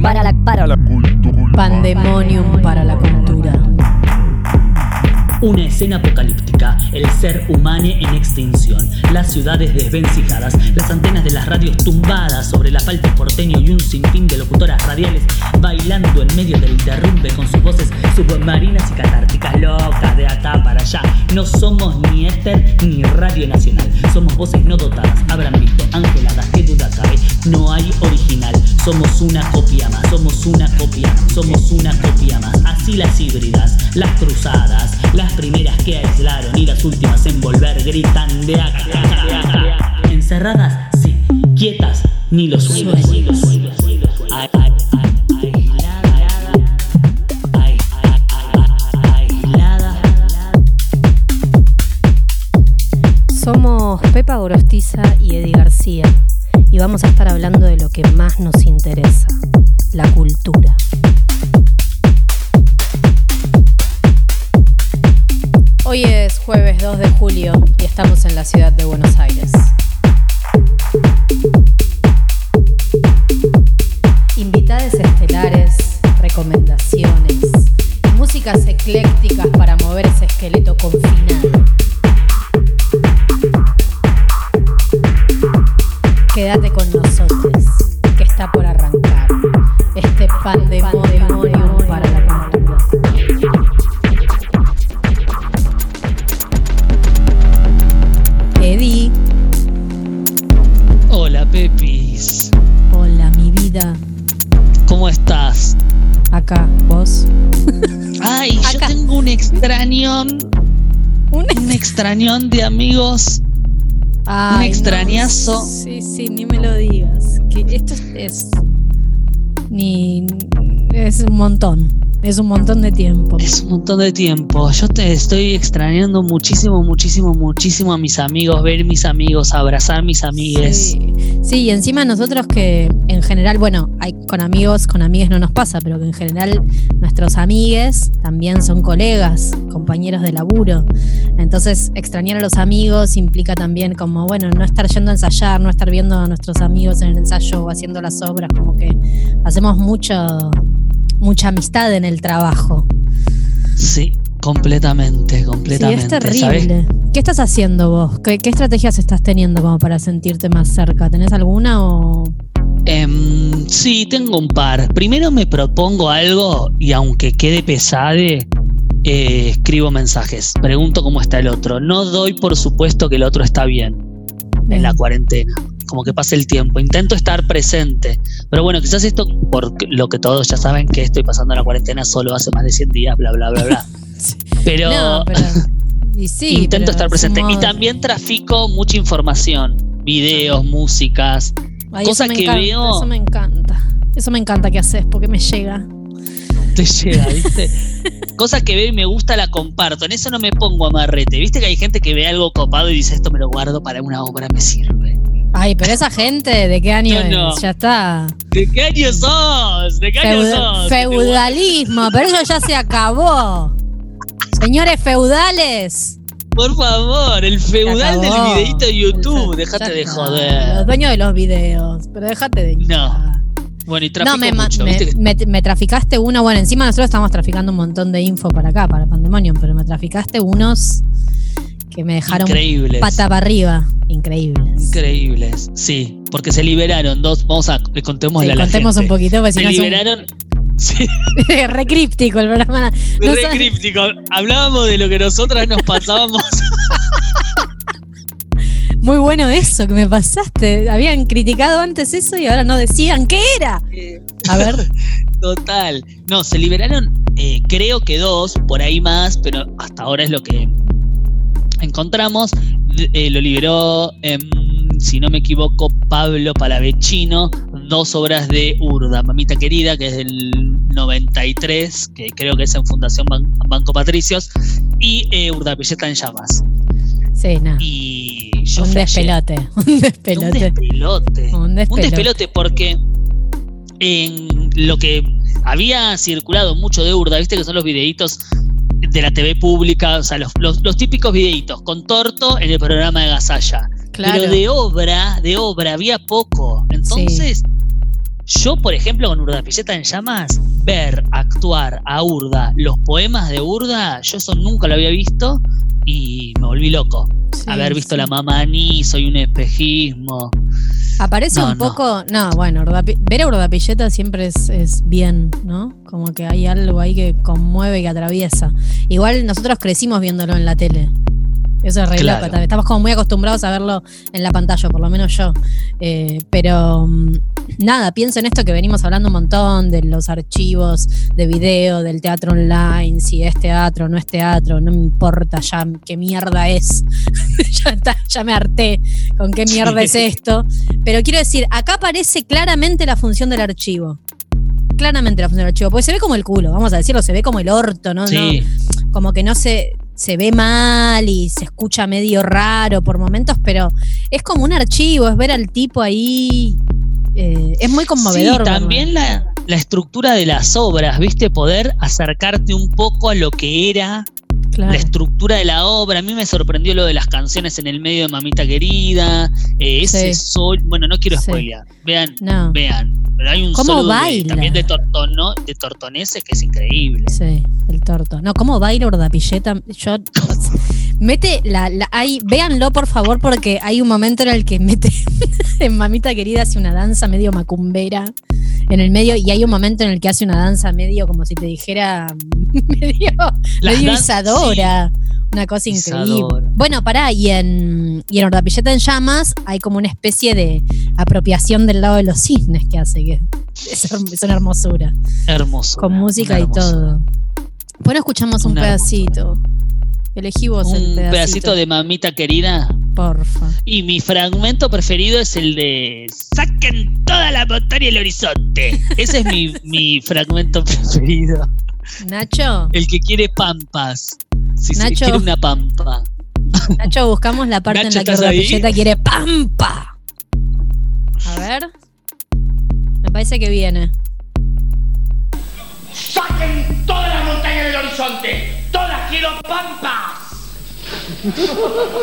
Para la, para la cultura. Pandemonium para la cultura. Una escena apocalíptica, el ser humano en extinción, las ciudades desvencijadas, las antenas de las radios tumbadas sobre el asfalto porteño y un sinfín de locutoras radiales bailando en medio del derrumbe con sus voces submarinas y catárticas locas de acá para allá. No somos ni éter ni radio nacional, somos voces no dotadas. Habrán visto angeladas, que duda cabe, no hay original. Somos una copia más, somos una copia somos una copia más. Así las híbridas, las cruzadas, las primeras que aislaron y las últimas en volver gritan de acá, de acá, de acá. Encerradas, sí, quietas, ni los sueños. Somos Pepa Gorostiza y Eddie García vamos a estar hablando de lo que más nos interesa, la cultura. Hoy es jueves 2 de julio y estamos en la ciudad de Que esto es, es- ni es un montón. Es un montón de tiempo. Es un montón de tiempo. Yo te estoy extrañando muchísimo, muchísimo, muchísimo a mis amigos, ver mis amigos, abrazar mis amigues. Sí. Sí, y encima nosotros que en general, bueno, hay con amigos, con amigas no nos pasa, pero que en general nuestros amigues también son colegas, compañeros de laburo. Entonces, extrañar a los amigos implica también como, bueno, no estar yendo a ensayar, no estar viendo a nuestros amigos en el ensayo o haciendo las obras, como que hacemos mucho, mucha amistad en el trabajo. Sí, completamente, Sí, completamente. es ¿sabes? terrible. ¿Qué estás haciendo vos? ¿Qué, qué estrategias estás teniendo como para sentirte más cerca? ¿Tenés alguna o...? Em, sí, tengo un par. Primero me propongo algo y aunque quede pesade, eh, escribo mensajes. Pregunto cómo está el otro. No doy por supuesto que el otro está bien en la cuarentena. Como que pase el tiempo. Intento estar presente. Pero bueno, quizás esto, por lo que todos ya saben que estoy pasando la cuarentena solo hace más de 100 días, bla, bla, bla, bla. Pero, No, pero. Y sí, intento pero estar es presente. Y también trafico mucha información. Videos, músicas. Ay, cosa eso me que encanta, veo- Eso me encanta. Eso me encanta que haces porque me llega. te llega, ¿viste? Cosas que veo y me gusta la comparto. En eso no me pongo amarrete. ¿Viste que hay gente que ve algo copado y dice esto me lo guardo para una obra, me sirve? Ay, pero esa gente, ¿de qué año No, no. es? Ya está. ¿De qué año sos? ¿De qué año Feud- sos? feudalismo, pero eso ya se acabó. Señores feudales. Por favor, el feudal del videito de YouTube. Ya Déjate de joder. Los dueños de los videos. Pero déjate de. No. Bueno, y No, me, mucho. me, ¿viste que- me- me traficaste uno. Bueno, encima nosotros estamos traficando un montón de info para acá, para Pandemonium, pero me traficaste unos que me dejaron Increíbles. pata para arriba. Increíbles. Increíbles. Sí, porque se liberaron dos. Vamos a le contémosle Sí, la contemos gente. un poquito, porque si Se no es un- liberaron. Sí, re críptico el programa. No re sabe- críptico. Hablábamos de lo que nosotras nos pasábamos. Muy bueno eso que me pasaste. Habían criticado antes eso y ahora no decían qué era. A ver, Total. No, se liberaron, eh, creo que dos, por ahí más, pero hasta ahora es lo que encontramos. Eh, lo liberó, em, si no me equivoco, Pablo Palavecino, dos obras de Urda, Mamita Querida, que es del 93, que creo que es en Fundación Ban- Banco Patricios, y eh, Urda Pelleta en Llamas. sí, nada. Y yo Un despelote. Un Un despelote. despelote. Un Un despelote. despelote porque en lo que había circulado mucho de Urda, viste que son los videitos de la TV pública, o sea, los, los- los típicos videitos con torto en el programa de Gasalla. Claro. Pero de obra, de obra había poco. Entonces, Yo, por ejemplo, con Urda Pilleta en llamas, ver actuar a Urda los poemas de Urda, yo eso nunca lo había visto y me volví loco. Haber visto la mamá ni soy un espejismo. Aparece un poco, no, bueno, ver a Urdapilleta siempre es, bien, ¿no? Como que hay algo ahí que conmueve, y que atraviesa. Igual nosotros crecimos viéndolo en la tele. Eso es re Estamos como muy acostumbrados a verlo en la pantalla, por lo menos yo. Eh, pero mm, nada, pienso en esto que venimos hablando un montón, de los archivos de video, del teatro online, si es teatro o no es teatro, no me importa ya qué mierda es. ya, está, ya me harté con qué mierda es esto. Pero quiero decir, acá aparece claramente la función del archivo. Claramente la función del archivo. Porque se ve como el culo, vamos a decirlo, se ve como el orto, ¿no? Sí. como que no se se ve mal y se escucha medio raro por momentos, pero es como un archivo, es ver al tipo ahí. Eh, es muy conmovedor. Sí, también la, estructura de las obras, ¿viste? Poder acercarte un poco a lo que era la estructura de la obra. A mí me sorprendió lo de las canciones en el medio de Mamita Querida. Eh, ese sol. Bueno, no quiero spoilear. Vean, vean. Pero hay un ¿Cómo también de, tortono, de tortoneses que es increíble. Sí, el torto. No, ¿cómo baila Urdapilleta? Yo. mete la, la hay, véanlo por favor, porque hay un momento en el que mete en Mamita Querida hace una danza medio macumbera en el medio, y hay un momento en el que hace una danza medio como si te dijera medio, medio isadora. Una cosa increíble. Bueno, pará, y en, y en Ordapilleta en Llamas hay como una especie de apropiación del lado de los cisnes que hace, que es, una hermosura. Hermoso. Con música y todo. Bueno, escuchamos un pedacito. Elegí vos un el pedacito. pedacito de mamita querida. Porfa. Y mi fragmento preferido es el de Saquen toda la montaña y el horizonte. Ese es mi, mi fragmento preferido. Nacho. El que quiere pampas. Si Nacho, quiere una pampa. Nacho, buscamos la parte en la que la pilleta quiere pampa. A ver. Me parece que viene. ¡Saquen toda la montaña del horizonte! ¡Todas quiero pampas!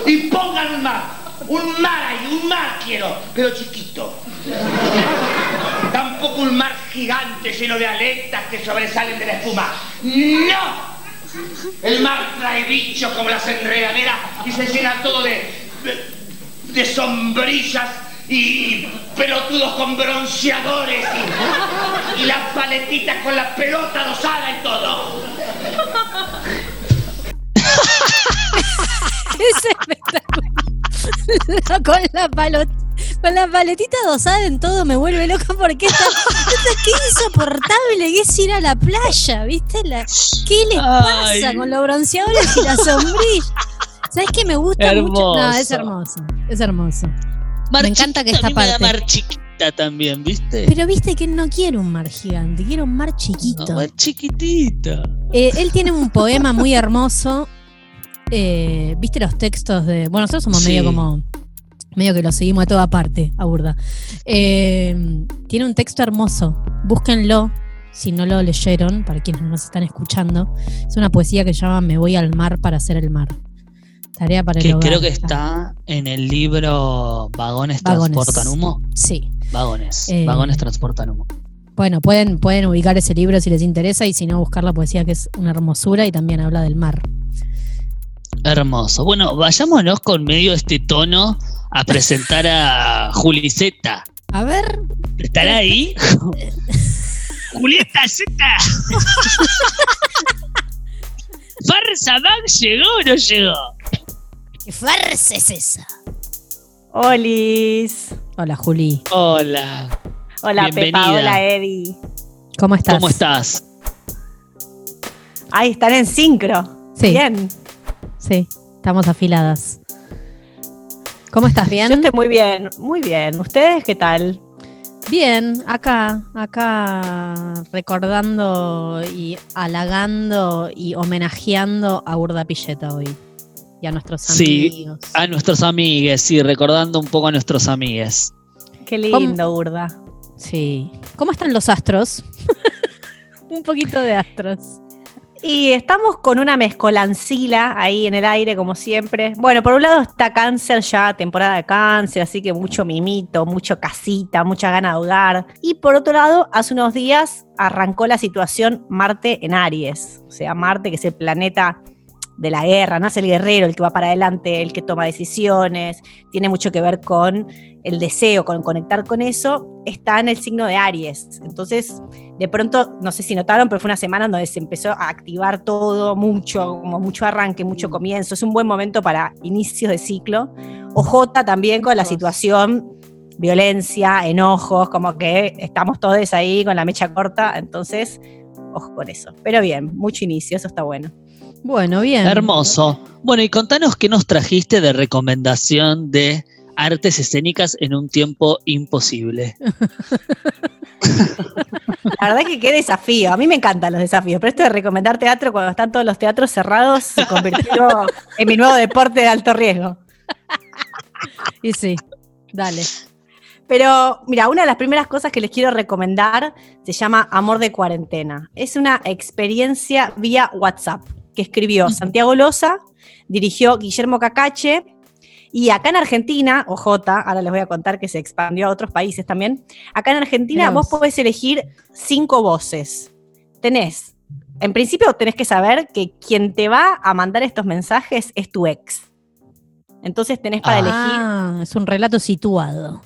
y pongan un mar. Un mar ahí, un mar quiero, pero chiquito. Tampoco un mar gigante lleno de aletas que sobresalen de la espuma. ¡No! El mar trae bichos como las enredaderas y se llena todo de, de, sombrillas y pelotudos con bronceadores y, las paletitas con la pelota dosada y todo. Es espectacular. con la palota con la paletita dosada en todo me vuelve loca porque esta, qué insoportable que es ir a la playa, ¿viste? ¿Qué les pasa con los bronceadores y la sombrilla? ¿Sabes qué me gusta mucho? No, es hermoso, es hermoso. me encanta que esta parte. mar chiquita también, ¿viste? Pero viste que no quiero un mar gigante, quiero un mar chiquito. Un mar chiquitito. Eh, él tiene un poema muy hermoso. Eh, ¿Viste los textos de.? Bueno, nosotros somos medio como medio que lo seguimos a toda parte, a burda. Eh, tiene un texto hermoso, búsquenlo si no lo leyeron, para quienes nos están escuchando. Es una poesía que se llama Me voy al mar para hacer el mar. Tarea para que Creo que está en el libro Vagones, transportan humo. Sí. Vagones. Eh, Vagones transportan humo. Bueno, pueden, pueden ubicar ese libro si les interesa y si no, buscar la poesía que es una hermosura y también habla del mar. Hermoso. Bueno, vayámonos con medio este tono a presentar a Juliceta. A ver. ¿Estará ahí? Julieta Z. ¿Farsa Bag llegó o no llegó? ¿Qué farsa es esa? Olis. Hola, Juli. Hola. Hola, Pepa. Hola, Eddie. ¿Cómo estás? ¿Cómo estás? Ahí están en sincro. Sí. Bien. Sí, estamos afiladas. ¿Cómo estás? ¿Bien? Yo estoy muy bien, muy bien. ¿Ustedes qué tal? Bien, acá, acá recordando y halagando y homenajeando a Urda Pilleta hoy. Y a nuestros amigos. Sí, a nuestros amigues, sí, recordando un poco a nuestros amigues. Qué lindo, Urda. Sí. ¿Cómo están los astros? un poquito de astros. Y estamos con una mezcolancila ahí en el aire, como siempre. Bueno, por un lado está cáncer ya, temporada de cáncer, así que mucho mimito, mucho casita, mucha gana de hogar. Y por otro lado, hace unos días arrancó la situación Marte en Aries. O sea, Marte, que es el planeta de la guerra, no es el guerrero el que va para adelante, el que toma decisiones, tiene mucho que ver con el deseo, con conectar con eso, está en el signo de Aries. Entonces, de pronto, no sé si notaron, pero fue una semana donde se empezó a activar todo mucho, como mucho arranque, mucho comienzo. Es un buen momento para inicios de ciclo. OJ también con la situación violencia, enojos, como que estamos todos ahí con la mecha corta, entonces, ojo con eso. Pero bien, mucho inicio, eso está bueno. Bueno, bien. Hermoso. Bueno, y contanos qué nos trajiste de recomendación de artes escénicas en un tiempo imposible. La verdad que qué desafío. A mí me encantan los desafíos, pero esto de recomendar teatro cuando están todos los teatros cerrados se convirtió en mi nuevo deporte de alto riesgo. Y sí, dale. Pero mira, una de las primeras cosas que les quiero recomendar se llama Amor de Cuarentena. Es una experiencia vía WhatsApp que escribió Santiago Loza, dirigió Guillermo Cacache y acá en Argentina, OJ, ahora les voy a contar que se expandió a otros países también. Acá en Argentina vos podés elegir cinco voces. Tenés, en principio tenés que saber que quien te va a mandar estos mensajes es tu ex. Entonces tenés para elegir. Ah, es un relato situado.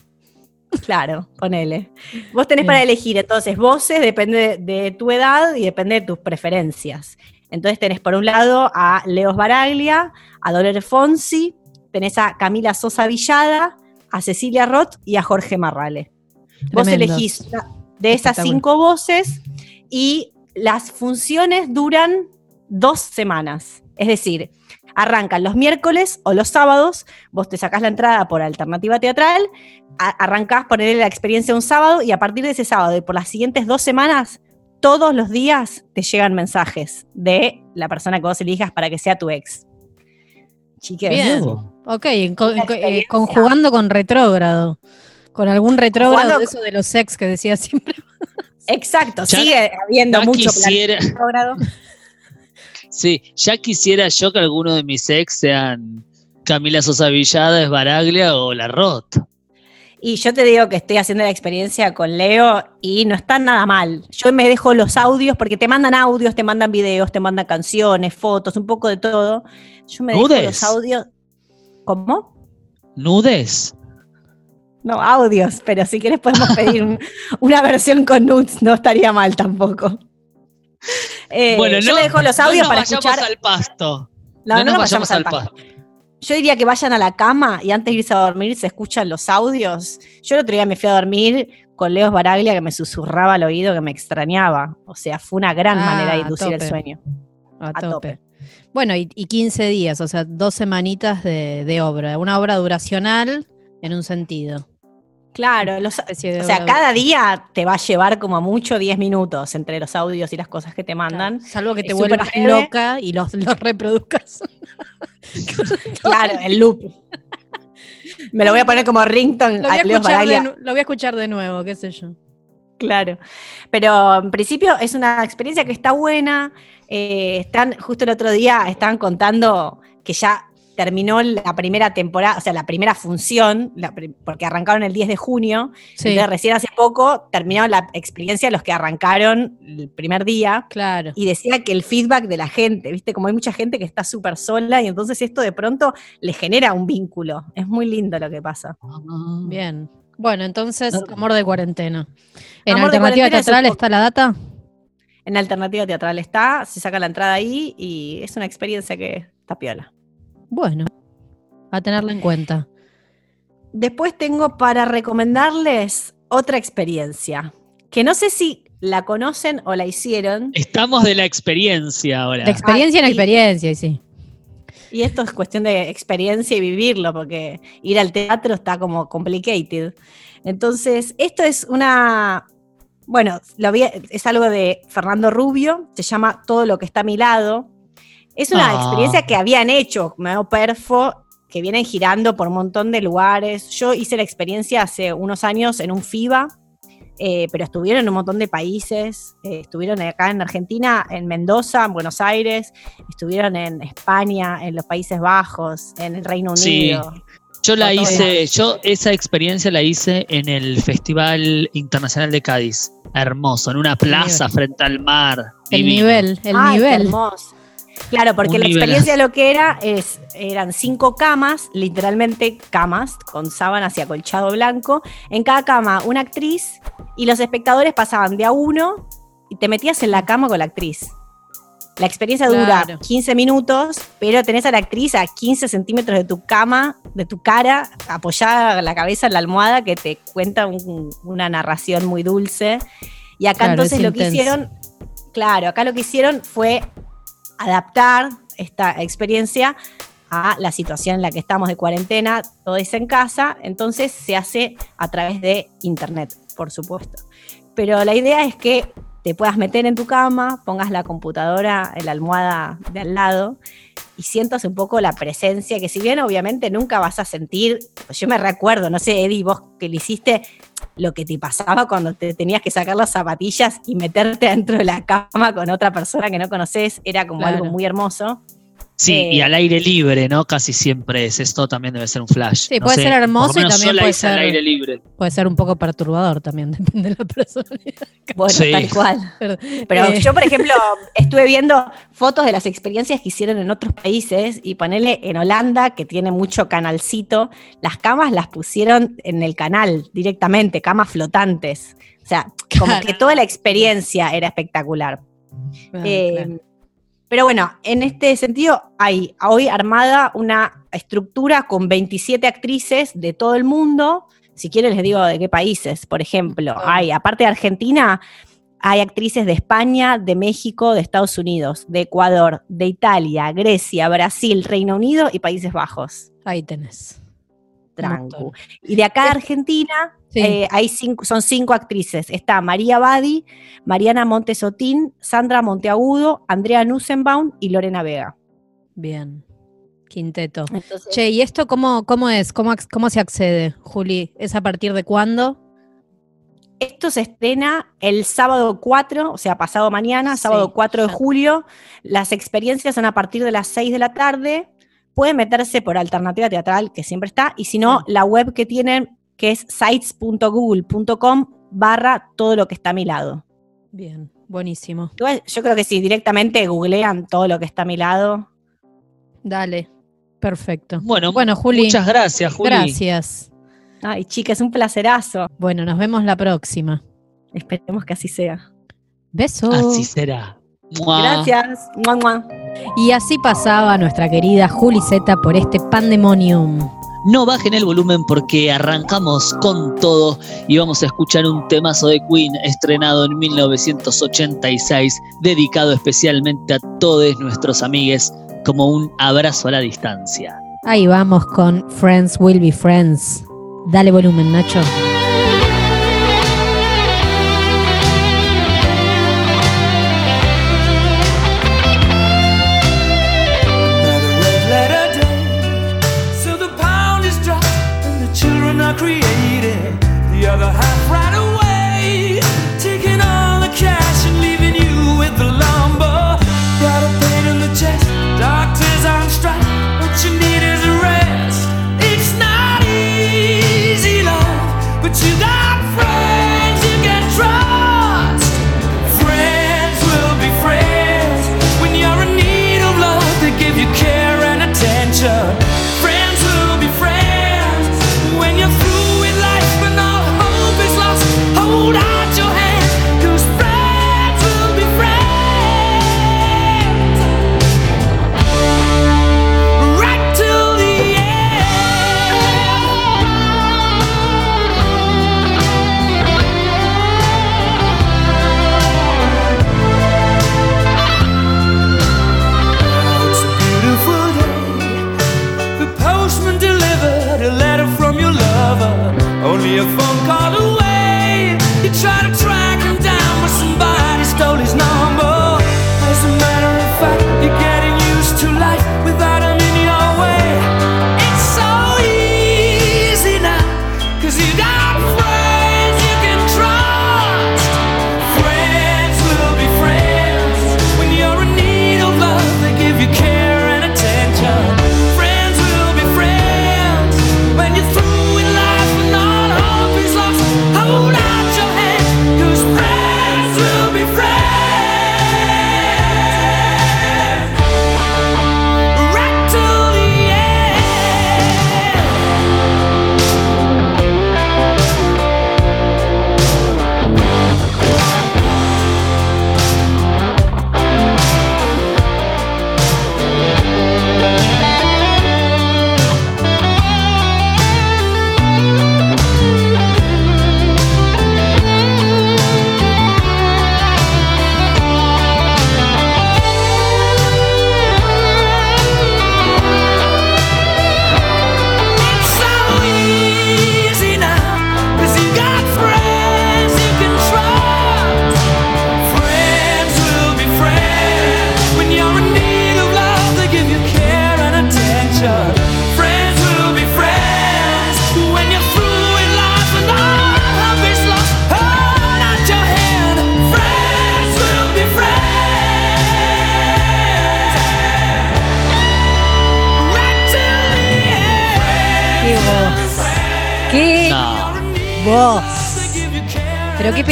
Claro, ponele. Vos tenés para elegir entonces voces, depende de tu edad y depende de tus preferencias. Entonces tenés por un lado a Leos Baraglia, a Dolores Fonsi, tenés a Camila Sosa Villada, a Cecilia Roth y a Jorge Marrale. Vos elegís de esas cinco voces y las funciones duran dos semanas. Es decir, arrancan los miércoles o los sábados, vos te sacás la entrada por alternativa teatral, arrancás ponerle la experiencia un sábado y a partir de ese sábado y por las siguientes dos semanas, todos los días te llegan mensajes de la persona que vos elijas para que sea tu ex. Bien. Ok, eh, conjugando con retrógrado. Con algún retrógrado de eso de los ex que decía siempre. Exacto, sigue habiendo mucho quisiera, retrógrado. Sí, ya quisiera yo que alguno de mis ex sean Camila Sosa Villada, Esbaraglia o La Rot. Y yo te digo que estoy haciendo la experiencia con Leo y no está nada mal. Yo me dejo los audios porque te mandan audios, te mandan videos, te mandan canciones, fotos, un poco de todo. Yo me dejo los audios. ¿Cómo? ¿Nudes? No, audios, pero si quieres podemos pedir una versión con nudes, no estaría mal tampoco. Eh, bueno, yo me dejo los audios para escuchar. al pasto. No, no, nos vayamos, al pasto. Yo diría que vayan a la cama y antes de irse a dormir se escuchan los audios. Yo el otro día me fui a dormir con Leos Baraglia que me susurraba al oído que me extrañaba. O sea, fue una gran ah, manera de inducir el sueño. A, tope. Bueno, y, 15 días, o sea, dos semanitas de, obra. Una obra duracional en un sentido. Claro, o sea, cada día te va a llevar como mucho 10 minutos entre los audios y las cosas que te mandan. salvo que te vuelvas loca y los, los reproduzcas. claro, el loop. Me lo voy a poner como ringtone. Lo voy a, escuchar de, lo voy a escuchar de nuevo, qué sé yo. Claro. Pero en principio es una experiencia que está buena. Eh, están, justo el otro día estaban contando que ya terminó la primera temporada, o sea, la primera función, porque arrancaron el 10 de junio, entonces recién hace poco terminaron la experiencia los que arrancaron el primer día. Claro. Y decía que el feedback de la gente, ¿viste? Como hay mucha gente que está súper sola y entonces esto de pronto le genera un vínculo. Es muy lindo lo que pasa. Bien. Bueno, entonces, amor de cuarentena. ¿En alternativa teatral está la data? En alternativa teatral está, se saca la entrada ahí y es una experiencia que está piola. Bueno, a tenerlo en cuenta. Después tengo para recomendarles otra experiencia, que no sé si la conocen o la hicieron. Estamos de la experiencia ahora. La experiencia en la experiencia, sí. Y esto es cuestión de experiencia y vivirlo, porque ir al teatro está como complicated. Entonces, esto es una, bueno, lo es algo de Fernando Rubio, se llama Todo lo que está a mi lado. Es una ah. experiencia que habían hecho, como Perfo, que vienen girando por un montón de lugares. Yo hice la experiencia hace unos años en un FIBA, eh, pero estuvieron en un montón de países, eh, estuvieron acá en Argentina, en Mendoza, en Buenos Aires, estuvieron en España, en los Países Bajos, en el Reino Sí. Unido. Yo la hice, yo esa experiencia la hice en el Festival Internacional de Cádiz. Hermoso, en una plaza frente al mar. El divino. nivel, el nivel. hermoso. Claro, porque la experiencia lo que era es, eran cinco camas, literalmente camas, con sábanas y acolchado blanco. En cada cama una actriz y los espectadores pasaban de a uno y te metías en la cama con la actriz. La experiencia dura Claro. 15 minutos, pero tenés a la actriz a 15 centímetros de tu cama, de tu cara, apoyada la cabeza en la almohada, que te cuenta un- una narración muy dulce. Y acá Claro, entonces es lo que hicieron, claro, acá lo que hicieron fue adaptar esta experiencia a la situación en la que estamos de cuarentena, todo es en casa, entonces se hace a través de internet, por supuesto. Pero la idea es que te puedas meter en tu cama, pongas la computadora en la almohada de al lado y sientas un poco la presencia, que si bien obviamente nunca vas a sentir, pues yo me recuerdo, no sé, Eddie, vos que lo hiciste, lo que te pasaba cuando te tenías que sacar las zapatillas y meterte dentro de la cama con otra persona que no conoces, era como Claro. algo muy hermoso. Sí, Eh, y al aire libre, ¿no? Casi siempre es. Esto también debe ser un flash. Sí, No puede sé, ser hermoso y también puede hice al ser- aire libre. Puede ser un poco perturbador también, depende de la personalidad. Bueno, Sí. tal cual. Pero, Pero eh, yo, por ejemplo, estuve viendo fotos de las experiencias que hicieron en otros países y ponerle en Holanda, que tiene mucho canalcito, las camas las pusieron en el canal directamente, camas flotantes. O sea, como Claro. que toda la experiencia era espectacular. claro, Eh, claro. Pero bueno, en este sentido hay hoy armada una estructura con 27 actrices de todo el mundo. Si quieren les digo de qué países. Por ejemplo, Ah. hay, aparte de Argentina, hay actrices de España, de México, de Estados Unidos, de Ecuador, de Italia, Grecia, Brasil, Reino Unido y Países Bajos. Ahí tenés. Trancu. montón. Y de acá de Argentina Sí. eh, hay cinco, son cinco actrices. Está María Badi, Mariana Montesotín, Sandra Monteagudo, Andrea Nussenbaum y Lorena Vega. Bien. Quinteto. Entonces, Che, ¿y esto cómo, cómo es? ¿Cómo, ¿Cómo se accede, Juli? ¿Es a partir de cuándo? esto se estrena el sábado 4, o sea, pasado mañana, Sí, sábado 4 de ya. julio. Las experiencias son a partir de las 6 de la tarde. Pueden meterse por alternativa teatral, que siempre está, y si no, Sí. la web que tienen, que es sites.google.com barra todo lo que está a mi lado. Bien, buenísimo. Igual, Yo creo que si directamente googlean todo lo que está a mi lado. Dale. Perfecto. Bueno, Bueno, Juli. muchas gracias, Juli. Gracias. Ay, chicas, es un placerazo. Bueno, nos vemos la próxima. Esperemos que así sea. Besos. Así será. Mua. Gracias. Mua, mua. Y así pasaba nuestra querida Juli Zeta por este pandemonium. No bajen el volumen porque arrancamos con todo y vamos a escuchar un temazo de Queen estrenado en 1986, dedicado especialmente a todos nuestros amigues como un abrazo a la distancia. Ahí vamos con Friends Will Be Friends. Dale volumen, Nacho.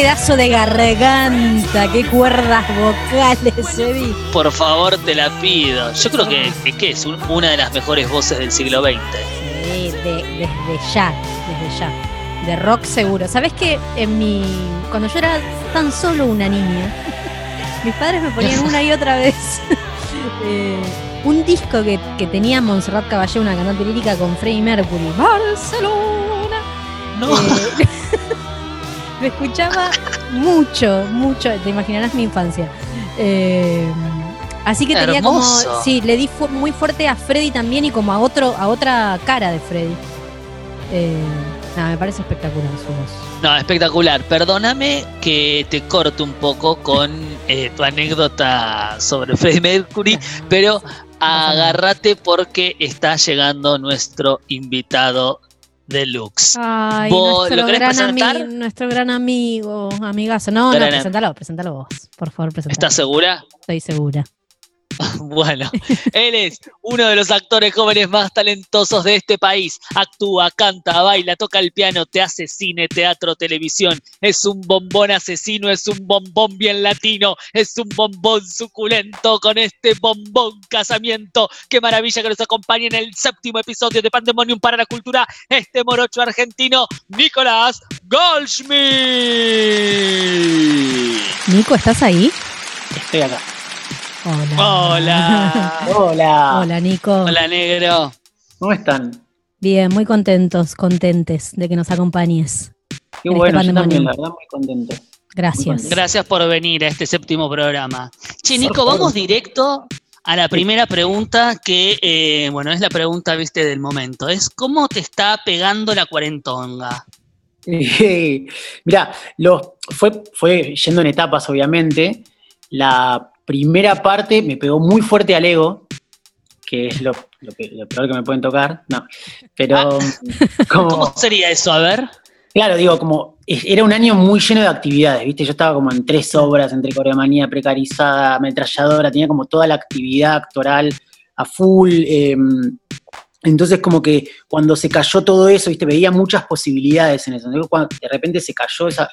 Pedazo de garganta, qué cuerdas vocales, Eddie. Por favor, te la pido. Yo creo que, es que es un- una de las mejores voces del siglo XX. Sí, de- desde ya, desde ya. De rock seguro. ¿Sabes que en mi. Cuando yo era tan solo una niña, mis padres me ponían una y otra vez eh, un disco que, que tenía Montserrat Caballé, una cantante lírica con Freddie Mercury. Barcelona. No. Eh, lo escuchaba mucho, mucho. Te imaginarás mi infancia. Eh, así que tenía Hermoso. como. Sí, le di fu- muy fuerte a Freddy también y como a otro, a otra cara de Freddy. Eh, nada, me parece espectacular su voz. No, espectacular. Perdóname que te corto un poco con eh, tu anécdota sobre Freddie Mercury, pero agárrate porque está llegando nuestro invitado deluxe. Ay, ¿Vos nuestro lo querés gran, presentar? nuestro gran amigo, amigazo. No, Gran no, presentalo, presentalo vos. Por favor, presentalo. ¿Estás segura? Estoy segura. Bueno, él es uno de los actores jóvenes más talentosos de este país. Actúa, canta, baila, toca el piano, te hace cine, teatro, televisión. Es un bombón asesino, es un bombón bien latino, es un bombón suculento con este bombón casamiento. Qué maravilla que nos acompañe en el séptimo episodio de Pandemonium para la Cultura, este morocho argentino, Nicolás Goldschmidt. Nico, ¿estás ahí? Estoy acá. Hola. Hola. Hola. Hola, Nico. Hola, negro. ¿Cómo están? Bien, muy contentos, contentes de que nos acompañes. Qué este bueno, yo pandemonio. también, la verdad, muy contento. Gracias. Gracias por venir a este séptimo programa. Che, Nico, vamos directo a la primera pregunta que, eh, bueno, es la pregunta, viste, del momento. Es ¿cómo te está pegando la cuarentonga? Mira, lo, fue, fue yendo en etapas, obviamente. La primera parte me pegó muy fuerte al ego, que es lo, lo que- lo peor que me pueden tocar. No, pero como, ¿Cómo sería eso? A ver. claro, digo, como era un año muy lleno de actividades, ¿viste? Yo estaba como en tres obras, entre coreomanía, precarizada, ametralladora, tenía como toda la actividad actoral a full. eh, entonces, como que cuando se cayó todo eso, ¿viste? Veía muchas posibilidades en eso. Entonces, cuando de repente se cayó esa.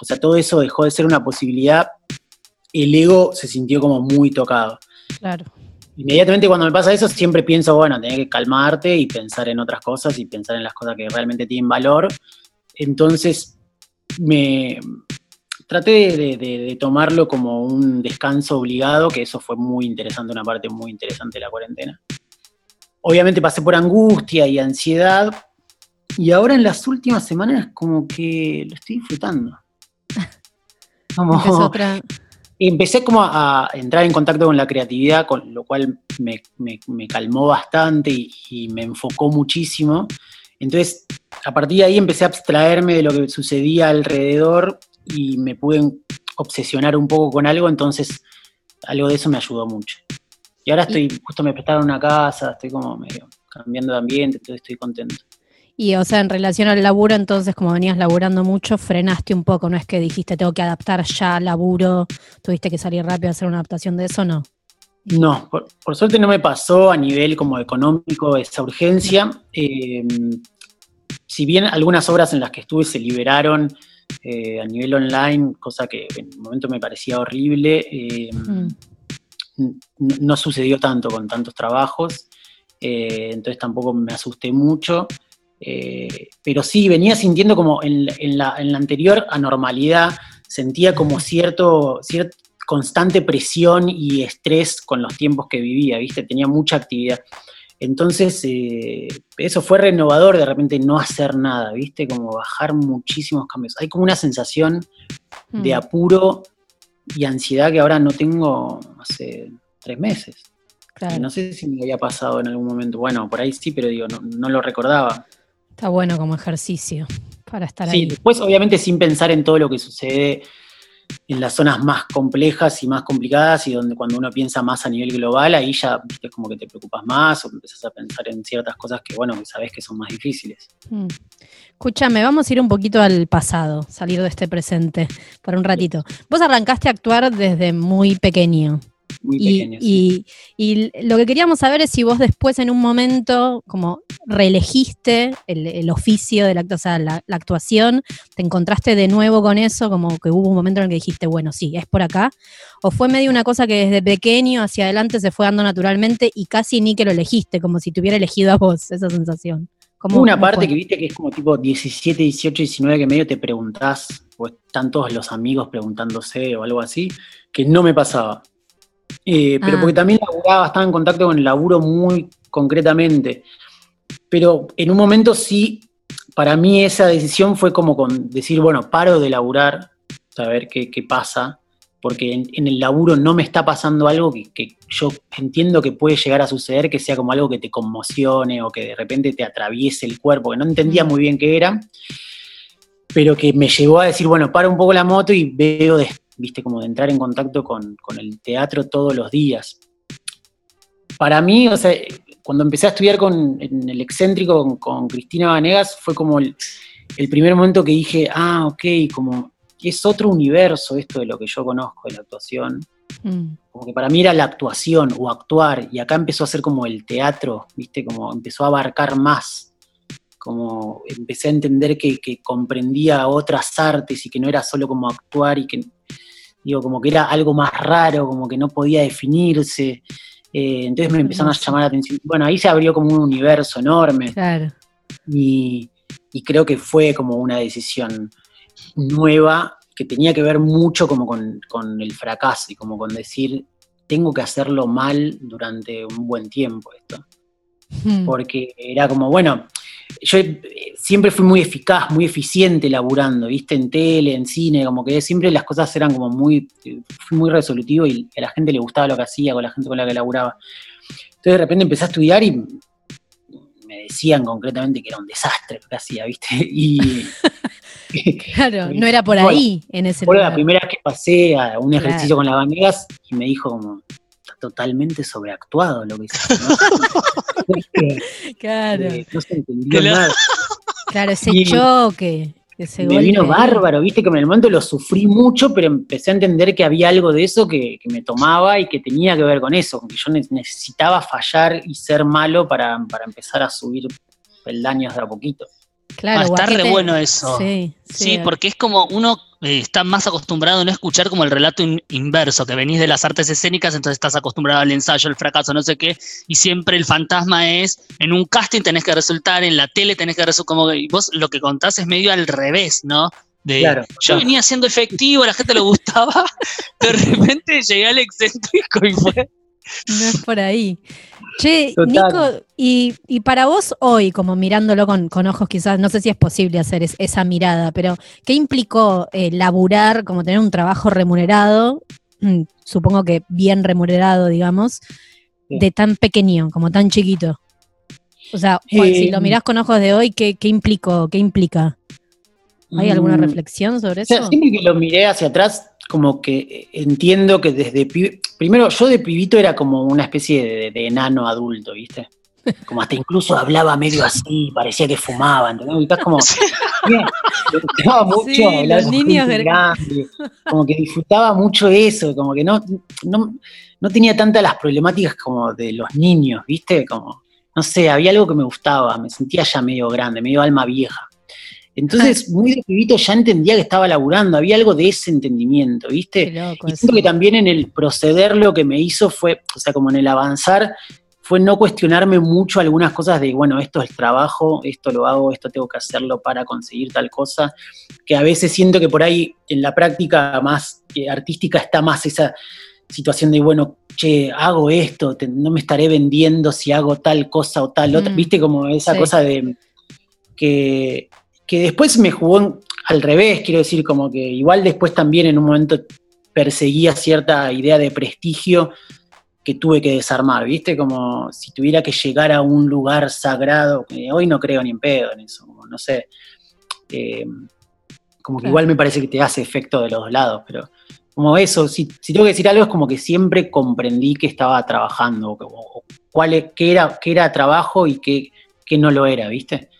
O sea, todo eso dejó de ser una posibilidad. El ego se sintió como muy tocado. Claro. Inmediatamente cuando me pasa eso, siempre pienso, bueno, tenés que calmarte y pensar en otras cosas y pensar en las cosas que realmente tienen valor. Entonces, me traté de, de- de- de tomarlo como un descanso obligado, que eso fue muy interesante, una parte muy interesante de la cuarentena. Obviamente pasé por angustia y ansiedad, y ahora en las últimas semanas como que lo estoy disfrutando. Como- Empezó otra. Empecé como a entrar en contacto con la creatividad, con lo cual me, me- me calmó bastante y, y me enfocó muchísimo. Entonces, a partir de ahí empecé a abstraerme de lo que sucedía alrededor y me pude obsesionar un poco con algo, entonces algo de eso me ayudó mucho. Y ahora estoy, justo me prestaron una casa, estoy como medio cambiando de ambiente, entonces estoy contento. Y, o sea, en relación al laburo, entonces, como venías laburando mucho, frenaste un poco. No es que dijiste, tengo que adaptar ya al laburo, tuviste que salir rápido a hacer una adaptación de eso, no. No, por, por suerte no me pasó a nivel como económico esa urgencia. Eh, si bien algunas obras en las que estuve se liberaron eh, a nivel online, cosa que en el momento me parecía horrible, eh, Mm. no sucedió tanto con tantos trabajos, eh, entonces tampoco me asusté mucho. Eh, pero sí, venía sintiendo como en, la- en la, en la anterior anormalidad, sentía como cierto, cierta constante presión y estrés con los tiempos que vivía, ¿viste? Tenía mucha actividad. Entonces, eh, eso fue renovador de repente no hacer nada, ¿viste? Como bajar muchísimos cambios. Hay como una sensación de Mm. apuro y ansiedad que ahora no tengo hace tres meses. Claro. No sé si me había pasado en algún momento. Bueno, por ahí sí, pero digo, no, no lo recordaba. Está bueno como ejercicio para estar Sí, ahí. después obviamente sin pensar en todo lo que sucede en las zonas más complejas y más complicadas y donde cuando uno piensa más a nivel global, ahí ya viste, es como que te preocupas más o empezás a pensar en ciertas cosas que, bueno, que sabés que son más difíciles. Mm. Escúchame, vamos a ir un poquito al pasado, salir de este presente por un ratito. Vos arrancaste a actuar desde muy pequeño. Muy Y, sí. y- y lo que queríamos saber es si vos después en un momento como reelegiste el, el oficio de la, o sea, la, la actuación, te encontraste de nuevo con eso, como que hubo un momento en el que dijiste, bueno, sí, es por acá, o fue medio una cosa que desde pequeño hacia adelante se fue dando naturalmente y casi ni que lo elegiste, como si te hubiera elegido a vos esa sensación. ¿Cómo- Hubo una parte fue? que viste que es como tipo 17, 18, 19 que medio te preguntás, o están todos los amigos preguntándose o algo así, que no me pasaba. Eh, pero Ah. porque también laburaba, estaba en contacto con el laburo muy concretamente. Pero en un momento sí, para mí esa decisión fue como con decir, bueno, paro de laburar, saber qué, qué pasa, porque en, en el laburo no me está pasando algo que, que yo entiendo que puede llegar a suceder, que sea como algo que te conmocione o que de repente te atraviese el cuerpo, que no entendía Mm. muy bien qué era, pero que me llevó a decir, bueno, paro un poco la moto y veo, de, viste, como de entrar en contacto con, con el teatro todos los días. Para mí, o sea, cuando empecé a estudiar con, en el excéntrico con, con Cristina Vanegas, fue como el, el primer momento que dije, ah, ok, como es otro universo esto de lo que yo conozco de la actuación. Mm, Como que para mí era la actuación o actuar, y acá empezó a ser como el teatro, ¿viste? Como empezó a abarcar más. Como empecé a entender que, que comprendía otras artes y que no era solo como actuar y que, digo, como que era algo más raro, como que no podía definirse. Eh, entonces me empezaron a llamar la atención. Bueno, ahí se abrió como un universo enorme claro. y, y creo que fue como una decisión nueva que tenía que ver mucho como con, con el fracaso y como con decir, tengo que hacerlo mal durante un buen tiempo esto. Mm, Porque era como, bueno, yo eh, siempre fui muy eficaz, muy eficiente laburando, viste, en tele, en cine, como que siempre las cosas eran como muy, fui muy resolutivo y a la gente le gustaba lo que hacía con la gente con la que laburaba. Entonces de repente empecé a estudiar y me decían concretamente que era un desastre lo que hacía, viste, y... Claro, no era por Bueno, ahí en ese Fue la primera vez que pasé a un Claro. ejercicio con la Vanegas y me dijo como, totalmente sobreactuado lo que hiciste. ¿no? Claro, Eh, no se entendió le- nada. claro, ese y- choque, ese Me vino bárbaro, viste que en el momento lo sufrí mucho, pero empecé a entender que había algo de eso que, que me tomaba y que tenía que ver con eso, que yo ne- necesitaba fallar y ser malo para, para empezar a subir peldaños de a poquito. Claro, Ah, está re bueno eso. Sí, Sí, porque es como uno eh, está más acostumbrado a no escuchar como el relato in- inverso, que venís de las artes escénicas, entonces estás acostumbrado al ensayo, el fracaso, no sé qué, y siempre el fantasma es, en un casting tenés que resultar, en la tele tenés que resultar, como que y vos lo que contás es medio al revés, ¿no? De, Claro, yo claro. venía siendo efectivo, a la gente le gustaba, de repente llegué al excéntrico y fue... No es por ahí. Che, Total. Nico, y, y para vos hoy, como mirándolo con, con ojos quizás, no sé si es posible hacer es- esa mirada, pero ¿qué implicó eh, laburar, como tener un trabajo remunerado, mm, supongo que bien remunerado, digamos, Sí. de tan pequeño, como tan chiquito? O sea, Juan, si Eh, lo mirás con ojos de hoy, ¿qué, qué implicó? ¿Qué implica? ¿Hay alguna Mm, reflexión sobre O sea, eso? siempre que lo miré hacia atrás, como que eh, entiendo que desde pibe- primero yo de pibito era como una especie de, de enano adulto, ¿viste? Como hasta incluso hablaba medio así, parecía que fumaba, ¿entendés? Y estás como, me gustaba mucho Sí, hablar los niños gente de- grande, como que disfrutaba mucho eso, como que no, no, no tenía tantas las problemáticas como de los niños, ¿viste? Como, no sé, había algo que me gustaba, me sentía ya medio grande, medio alma vieja. Entonces, muy de pibito ya entendía que estaba laburando, había algo de ese entendimiento, ¿viste? Loco Y siento que también en el proceder lo que me hizo fue, o sea, como en el avanzar, fue no cuestionarme mucho algunas cosas de, bueno, esto es el trabajo, esto lo hago, esto tengo que hacerlo para conseguir tal cosa, que a veces siento que por ahí en la práctica más eh, artística está más esa situación de, bueno, che, hago esto, te- no me estaré vendiendo si hago tal cosa o tal otra, Mm. viste como esa Sí. cosa de que, que después me jugó al revés, quiero decir, como que igual después también en un momento perseguía cierta idea de prestigio que tuve que desarmar, ¿viste? Como si tuviera que llegar a un lugar sagrado, que hoy no creo ni en pedo en eso, como no sé. eh, como que Claro. igual me parece que te hace efecto de los dos lados, pero como eso, si, si tengo que decir algo es como que siempre comprendí que estaba trabajando, o, o cuál, e- qué, era, qué era trabajo y qué, qué no lo era, ¿viste?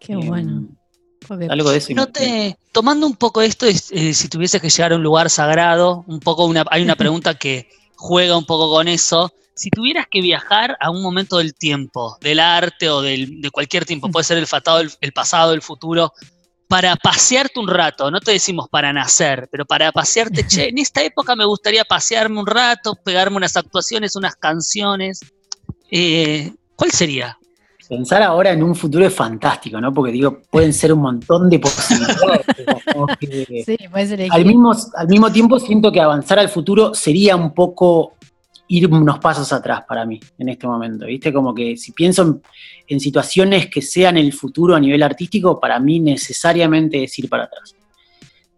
Qué Eh, bueno. Porque- Algo de eso. No te, tomando un poco esto, es, eh, si tuvieses que llegar a un lugar sagrado, un poco una, hay una pregunta que juega un poco con eso. Si tuvieras que viajar a un momento del tiempo, del arte o del- de cualquier tiempo, puede ser el, fatado, el, el pasado, el futuro, para pasearte un rato, no te decimos para nacer, pero para pasearte, che, en esta época me gustaría pasearme un rato, pegarme unas actuaciones, unas canciones. Eh, ¿Cuál sería? Pensar ahora en un futuro es fantástico, ¿no? Porque digo, pueden ser un montón de posibilidades. que- Sí, puedes elegir. al, mismo, al mismo tiempo siento que avanzar al futuro sería un poco ir unos pasos atrás para mí en este momento, ¿viste? Como que si pienso en, en situaciones que sean el futuro a nivel artístico, para mí necesariamente es ir para atrás.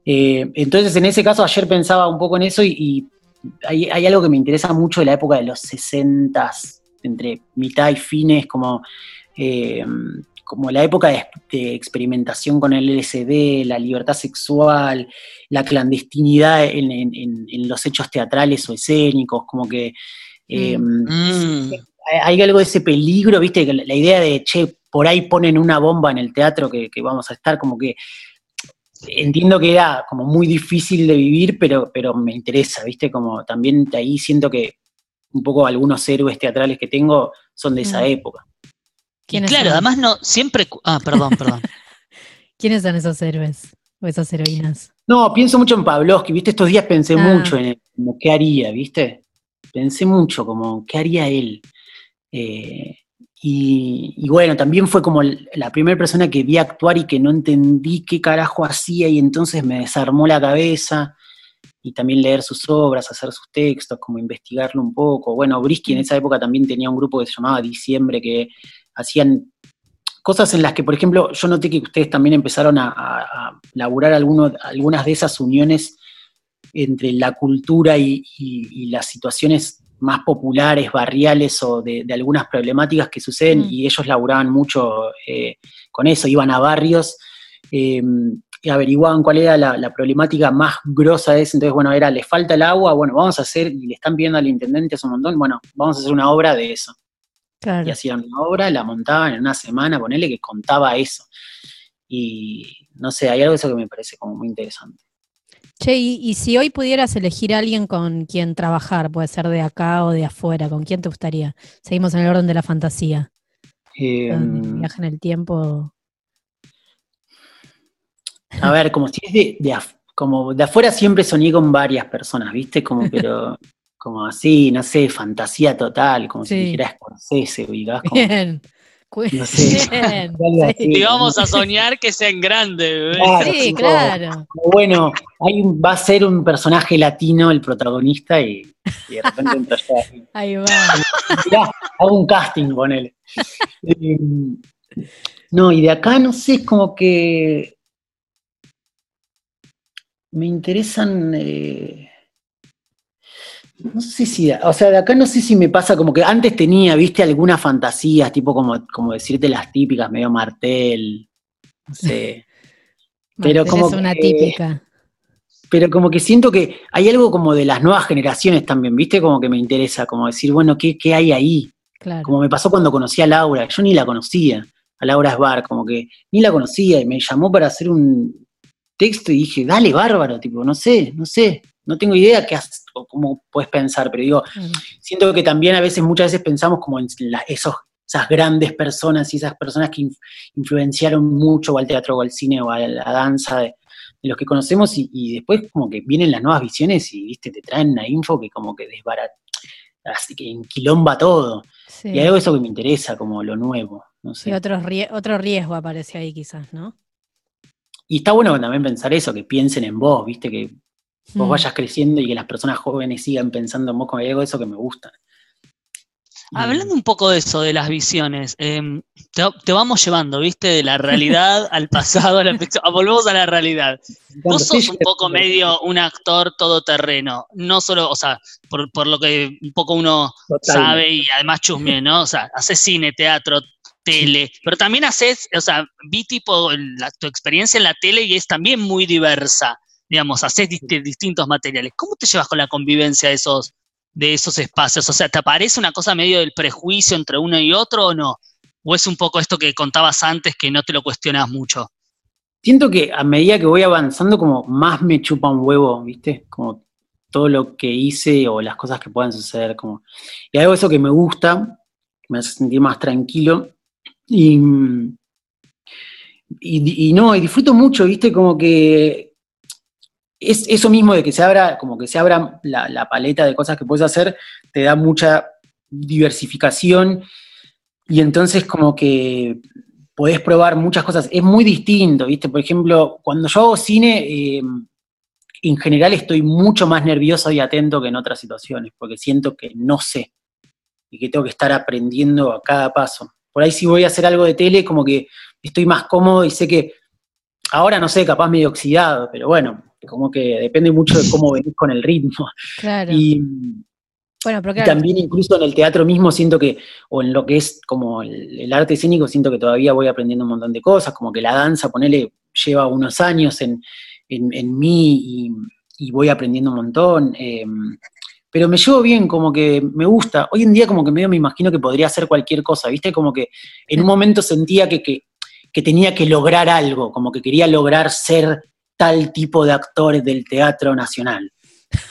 Eh, entonces, en ese caso, ayer pensaba un poco en eso y, y hay, hay algo que me interesa mucho de la época de los 60, entre mitad y fines, como, eh, como la época de, de experimentación con el LSD, la libertad sexual, la clandestinidad en, en- en- en los hechos teatrales o escénicos, como que eh, Mm, hay- algo de ese peligro, viste, la, la idea de, che, por ahí ponen una bomba en el teatro que, que vamos a estar, como que entiendo que era como muy difícil de vivir, pero, pero me interesa, viste, como también de ahí siento que un poco algunos héroes teatrales que tengo son de esa Mm. época. Y ¿Quiénes claro, son? además no, siempre... Ah, perdón, perdón. ¿Quiénes son esos héroes o esas heroínas? No, pienso mucho en Pavlovsky, viste, estos días pensé Ah. mucho en él, como qué haría, viste, pensé mucho como qué haría él. Eh, y, y bueno, también fue como la primera persona que vi actuar y que no entendí qué carajo hacía y entonces me desarmó la cabeza. Y también leer sus obras, hacer sus textos, como investigarlo un poco. Bueno, Brisky en esa época también tenía un grupo que se llamaba Diciembre, que hacían cosas en las que, por ejemplo, yo noté que ustedes también empezaron a, a- a laburar alguno- algunas de esas uniones entre la cultura y, y- y las situaciones más populares, barriales o de, de algunas problemáticas que suceden, Mm. y ellos laburaban mucho eh, con eso, iban a barrios eh, y averiguaban cuál era la, la problemática más grosa de eso, entonces, bueno, era, le falta el agua, bueno, vamos a hacer, y le están pidiendo al intendente hace un montón, bueno, vamos a hacer una obra de eso Claro. y hacían una obra, la montaban en una semana, ponele que contaba eso. Y no sé, hay algo de eso que me parece como muy interesante. Che, y, y si hoy pudieras elegir a alguien con quien trabajar, puede ser de acá o de afuera, ¿con quién te gustaría? Seguimos en el orden de la fantasía. Eh, Viaje en el tiempo. a ver, como si es de, como de afuera siempre soñé con varias personas, ¿viste? Como, pero, como así, no sé, fantasía total, como Sí. si dijera Scorsese, ubicás, como, Bien. No sé, Bien. Y vamos a soñar que sea en grande, bebé. Claro, Sí, tipo, claro. Bueno, hay un- va a ser un personaje latino el protagonista y, y de repente entra yo ahí. Ahí va. Mirá, hago un casting con él. Eh, no, y de acá no sé, es como que me interesan. eh, no sé si, o sea, de acá no sé si me pasa como que antes tenía, viste, algunas fantasías, tipo como, como decirte las típicas, medio martel, no sé. Pero Martel como es una que- típica. pero como que siento que hay algo como de las nuevas generaciones también, ¿viste? Como que me interesa, como decir, bueno, ¿qué, qué hay ahí? Claro. Como me pasó cuando conocí a Laura, yo ni la conocía, a Laura Sbar, como que ni la conocía y me llamó para hacer un texto y dije, dale, bárbaro, tipo, no sé, no sé, no tengo idea qué o cómo puedes pensar, pero digo, siento que también a veces, muchas veces pensamos como en la- esos, esas grandes personas y esas personas que inf- influenciaron mucho o al teatro o al cine o a la danza de, de los que conocemos y, y después como que vienen las nuevas visiones y viste te traen una info que como que desbarata, así que enquilomba todo. Sí. Y algo de eso que me interesa, como lo nuevo, no Y otro, otro riesgo aparece ahí quizás, ¿no? Y está bueno también pensar eso, que piensen en vos, viste, que vos Mm. vayas creciendo y que las personas jóvenes sigan pensando en vos, como algo eso que me gusta. Y- Hablando un poco de eso, de las visiones, em, te, te vamos llevando, ¿viste? De la realidad al pasado, a la. Ah, Volvemos a la realidad. Vos sos un poco medio un actor todoterreno, no solo, o sea, por, por lo que un poco uno sabe y además chusme, ¿no? O sea, haces cine, teatro, tele, pero también haces, o sea, vi tipo la- tu experiencia en la tele y es también muy diversa, digamos, haces dist- distintos materiales. ¿Cómo te llevas con la convivencia de esos, de esos espacios? O sea, ¿te aparece una cosa medio del prejuicio entre uno y otro o no? ¿O es un poco esto que contabas antes que no te lo cuestionas mucho? Siento que a medida que voy avanzando, como más me chupa un huevo, ¿viste? Como todo lo que hice o las cosas que puedan suceder. Como, y algo eso que me gusta, que me hace sentir más tranquilo. Y, y, y no, y disfruto mucho, ¿viste? Como que es eso mismo de que se abra, como que se abra la, paleta de cosas que puedes hacer, te da mucha diversificación y entonces como que podés probar muchas cosas. Es muy distinto, ¿viste? Por ejemplo, cuando yo hago cine, eh, en general estoy mucho más nervioso y atento que en otras situaciones, porque siento que no sé y que tengo que estar aprendiendo a cada paso. Por ahí si voy a hacer algo de tele, como que estoy más cómodo y sé que ahora no sé, capaz medio oxidado, pero bueno, como que depende mucho de cómo venís con el ritmo. Claro. Y, bueno, pero claro, también incluso en el teatro mismo siento que, o en lo que es como el, el arte escénico, siento que todavía voy aprendiendo un montón de cosas, como que la danza, ponele, lleva unos años en, en, en mí y, y voy aprendiendo un montón. eh, pero me llevo bien, como que me gusta. Hoy en día como que medio me imagino que podría hacer cualquier cosa, ¿viste? Como que en un momento sentía que, que, que tenía que lograr algo, como que quería lograr ser tal tipo de actor del Teatro Nacional.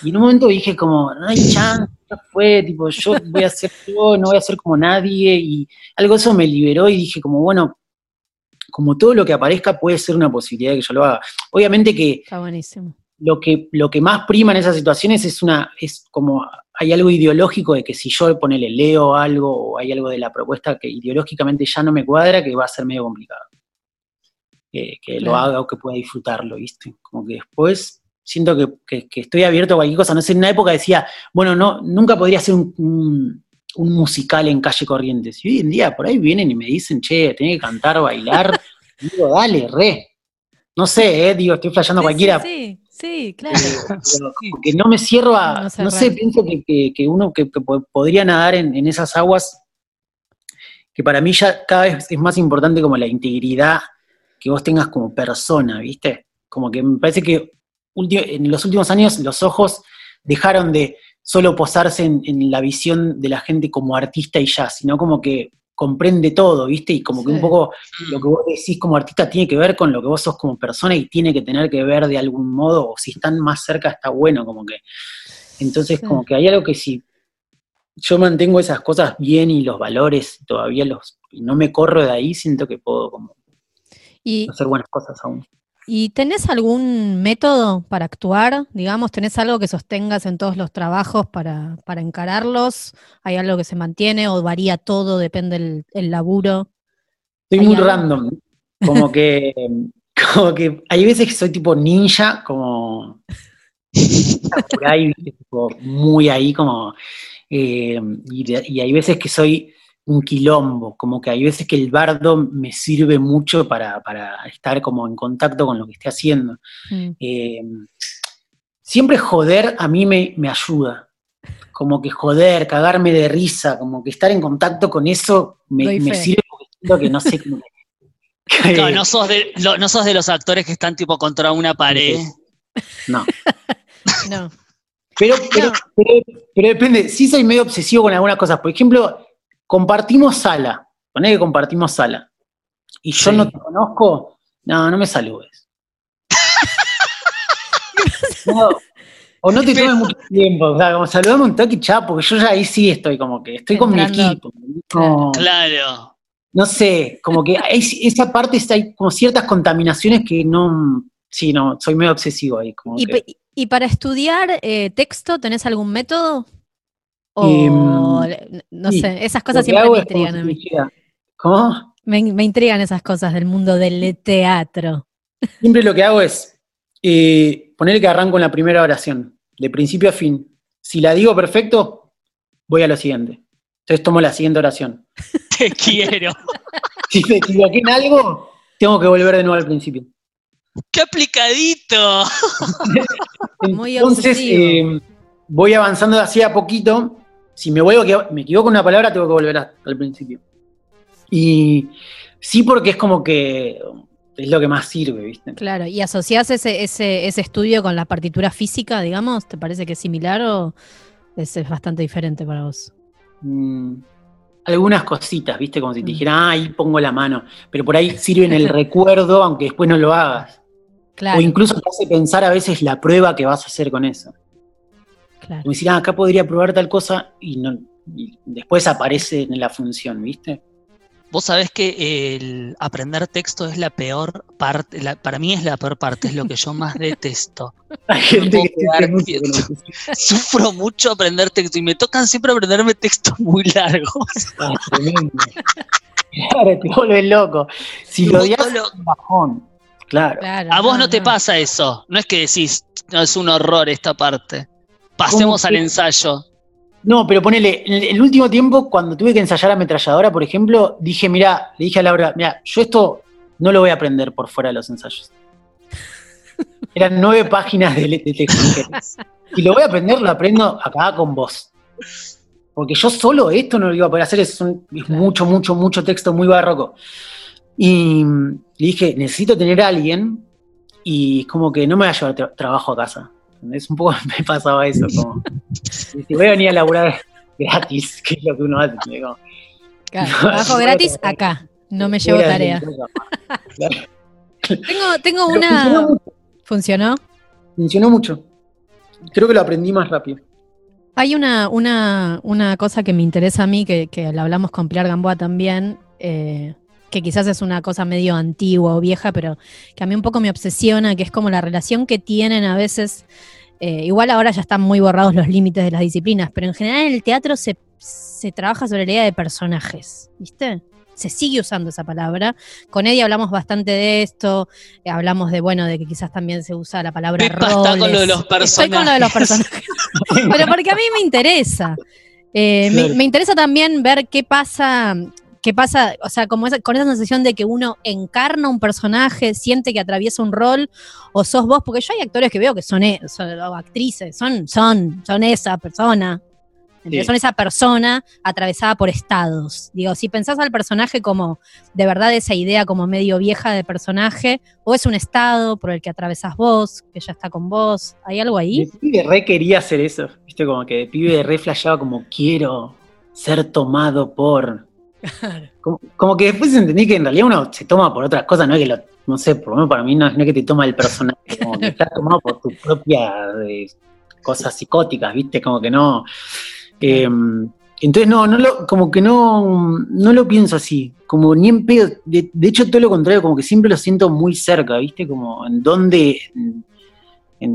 Y en un momento dije como, no hay chance, ya fue, tipo, yo voy a ser yo, no voy a ser como nadie, y algo eso me liberó y dije como, bueno, como todo lo que aparezca puede ser una posibilidad de que yo lo haga. Obviamente que está buenísimo. lo que, lo que más prima en esas situaciones es una, es como, hay algo ideológico de que si yo ponele leo algo o hay algo de la propuesta que ideológicamente ya no me cuadra, que va a ser medio complicado. Que, que lo Claro. haga o que pueda disfrutarlo, ¿viste? Como que después siento que, que- que estoy abierto a cualquier cosa. No sé, en una época decía, bueno, no, nunca podría ser un, un- un musical en calle Corrientes. Y hoy en día por ahí vienen y me dicen, che, tenés que cantar, bailar. Y digo, dale, re. No sé, eh, digo, estoy flasheando Sí, cualquiera. Sí, sí, claro. Pero como que no me cierro a, No no, sé, pienso que, que- uno que, que po- podría nadar en, en esas aguas, que para mí ya cada vez es más importante como la integridad que vos tengas como persona, ¿viste? Como que me parece que en los últimos años los ojos dejaron de solo posarse en, en la visión de la gente como artista y ya, sino como que comprende todo, ¿viste? Y como que un poco lo que vos decís como artista tiene que ver con lo que vos sos como persona y tiene que tener que ver de algún modo, o si están más cerca está bueno, como que. Entonces, Sí. como que hay algo que si yo mantengo esas cosas bien y los valores todavía los. y no me corro de ahí, siento que puedo como Y, hacer buenas cosas aún. ¿Y tenés algún método para actuar? Digamos, ¿tenés algo que sostengas en todos los trabajos para, para encararlos? ¿Hay algo que se mantiene o varía todo, depende el, el laburo? Soy ¿Hay muy algo? random. Como que, como que hay veces que soy tipo ninja, como por ahí, ¿viste? Tipo, muy ahí, como eh, y hay veces que soy un quilombo, como que hay veces que el bardo me sirve mucho para, para estar como en contacto con lo que esté haciendo. Mm, Eh, siempre joder a mí me, me ayuda. Como que joder, cagarme de risa, como que estar en contacto con eso me, me sirve porque siento que no sé. que- Claro, no sos, de, lo- no sos de los actores que están tipo contra una pared. no. No. Pero, pero, pero- pero depende, sí soy medio obsesivo con algunas cosas. Por ejemplo, compartimos sala. Poné que compartimos sala. Y yo Sí. no te conozco, no, no me saludes. No, o no te tomes mucho tiempo. O sea, como saludame un toque y chao, porque yo ya ahí sí estoy como que estoy con mi equipo. No, Claro. no sé, como que esa parte está- hay como ciertas contaminaciones que no. Sí, no, soy medio obsesivo ahí. Como ¿Y, que- pe- y para estudiar eh, texto, tenés algún método? O, Em, no sí, sé, esas cosas siempre me intrigan a mí. ¿Cómo? Me, me intrigan esas cosas del mundo del teatro. Siempre lo que hago es eh, poner que arranco en la primera oración, de principio a fin. Si la digo perfecto, voy a lo siguiente. Entonces tomo la siguiente oración. Te quiero. Si me equivoqué en algo, tengo que volver de nuevo al principio. ¡Qué aplicadito! Entonces, eh, voy avanzando así a poquito. Si me, vuelvo, me equivoco en una palabra, tengo que volver a- al principio. Y sí, porque es como que es lo que más sirve, ¿viste? Claro, ¿y asociás ese, ese, ese estudio con la partitura física, digamos? ¿Te parece que es similar o es, es bastante diferente para vos? Mm, algunas cositas, ¿viste? Como si te Mm. dijera, ah, ahí pongo la mano. Pero por ahí sirve en el recuerdo, aunque después no lo hagas. Claro. O incluso te hace pensar a veces la prueba que vas a hacer con eso. Claro. Como decir, ah, acá podría probar tal cosa y, no, y después aparece en la función, ¿viste? Vos sabés que el aprender texto es la peor parte, la- para mí es la peor parte, es lo que yo más detesto. Hay gente que hace mucho. Sufro mucho aprender texto y me tocan siempre aprenderme textos muy largos. Ah. Claro, te vuelves loco. Si lo odias, un bajón. Claro. Claro, A vos no te pasa eso, no es que decís, no, es un horror esta parte. Pasemos ¿Cómo al que? ensayo. No, pero ponele, el último tiempo, cuando tuve que ensayar ametralladora, por ejemplo, dije, mira, le dije a Laura, mira, yo esto no lo voy a aprender por fuera de los ensayos. Eran nueve páginas de, de texto. Si lo voy a aprender, lo aprendo acá con vos. Porque yo solo esto no lo iba a poder hacer, es, un- es Claro. mucho, mucho, mucho texto muy barroco. Y le dije, necesito tener a alguien y es como que no me va a llevar tra- trabajo a casa. Es un poco me pasaba eso, como si voy a venir a laburar gratis, que es lo que uno hace. digo, Claro, trabajo gratis acá. No me llevo tarea. Claro. Tengo, tengo Pero una. ¿Funcionó? funcionó mucho. Creo que lo aprendí más rápido. Hay una, una, una cosa que me interesa a mí, que, que la hablamos con Pilar Gamboa también, eh, que quizás es una cosa medio antigua o vieja, pero que a mí un poco me obsesiona, que es como la relación que tienen a veces. eh, igual ahora ya están muy borrados los límites de las disciplinas, pero en general en el teatro se, se trabaja sobre la idea de personajes, ¿viste? Se sigue usando esa palabra. Con Eddie hablamos bastante de esto, eh, hablamos de, bueno, de que quizás también se usa la palabra Pepa está con lo de roles. los Estoy con lo de los personajes. personajes. Pero porque a mí me interesa. Eh, me, interesa también ver qué pasa, qué pasa, o sea, como esa- con esa sensación de que uno encarna un personaje, siente que atraviesa un rol, o sos vos, porque yo hay actores que veo que son, e- son- o actrices, son, son, son esa persona. Son esa persona atravesada por estados. Digo, si pensás al personaje como de verdad esa idea como medio vieja de personaje, o es un estado por el que atravesás vos, que ya está con vos, ¿hay algo ahí? De pibe re quería hacer eso, viste, como que de pibe re flasheaba como quiero ser tomado por. Como, como que después entendí que en realidad uno se toma por otras cosas, no es que lo, no sé, por lo menos para mí no, es- no es que te toma el personaje, como que estás tomado por tu propia eh, cosas psicóticas, viste, como que no. eh, entonces no, no lo, como que no, no lo pienso así, como ni en pedo, de, de hecho todo lo contrario, como que siempre lo siento muy cerca, viste, como en dónde, en,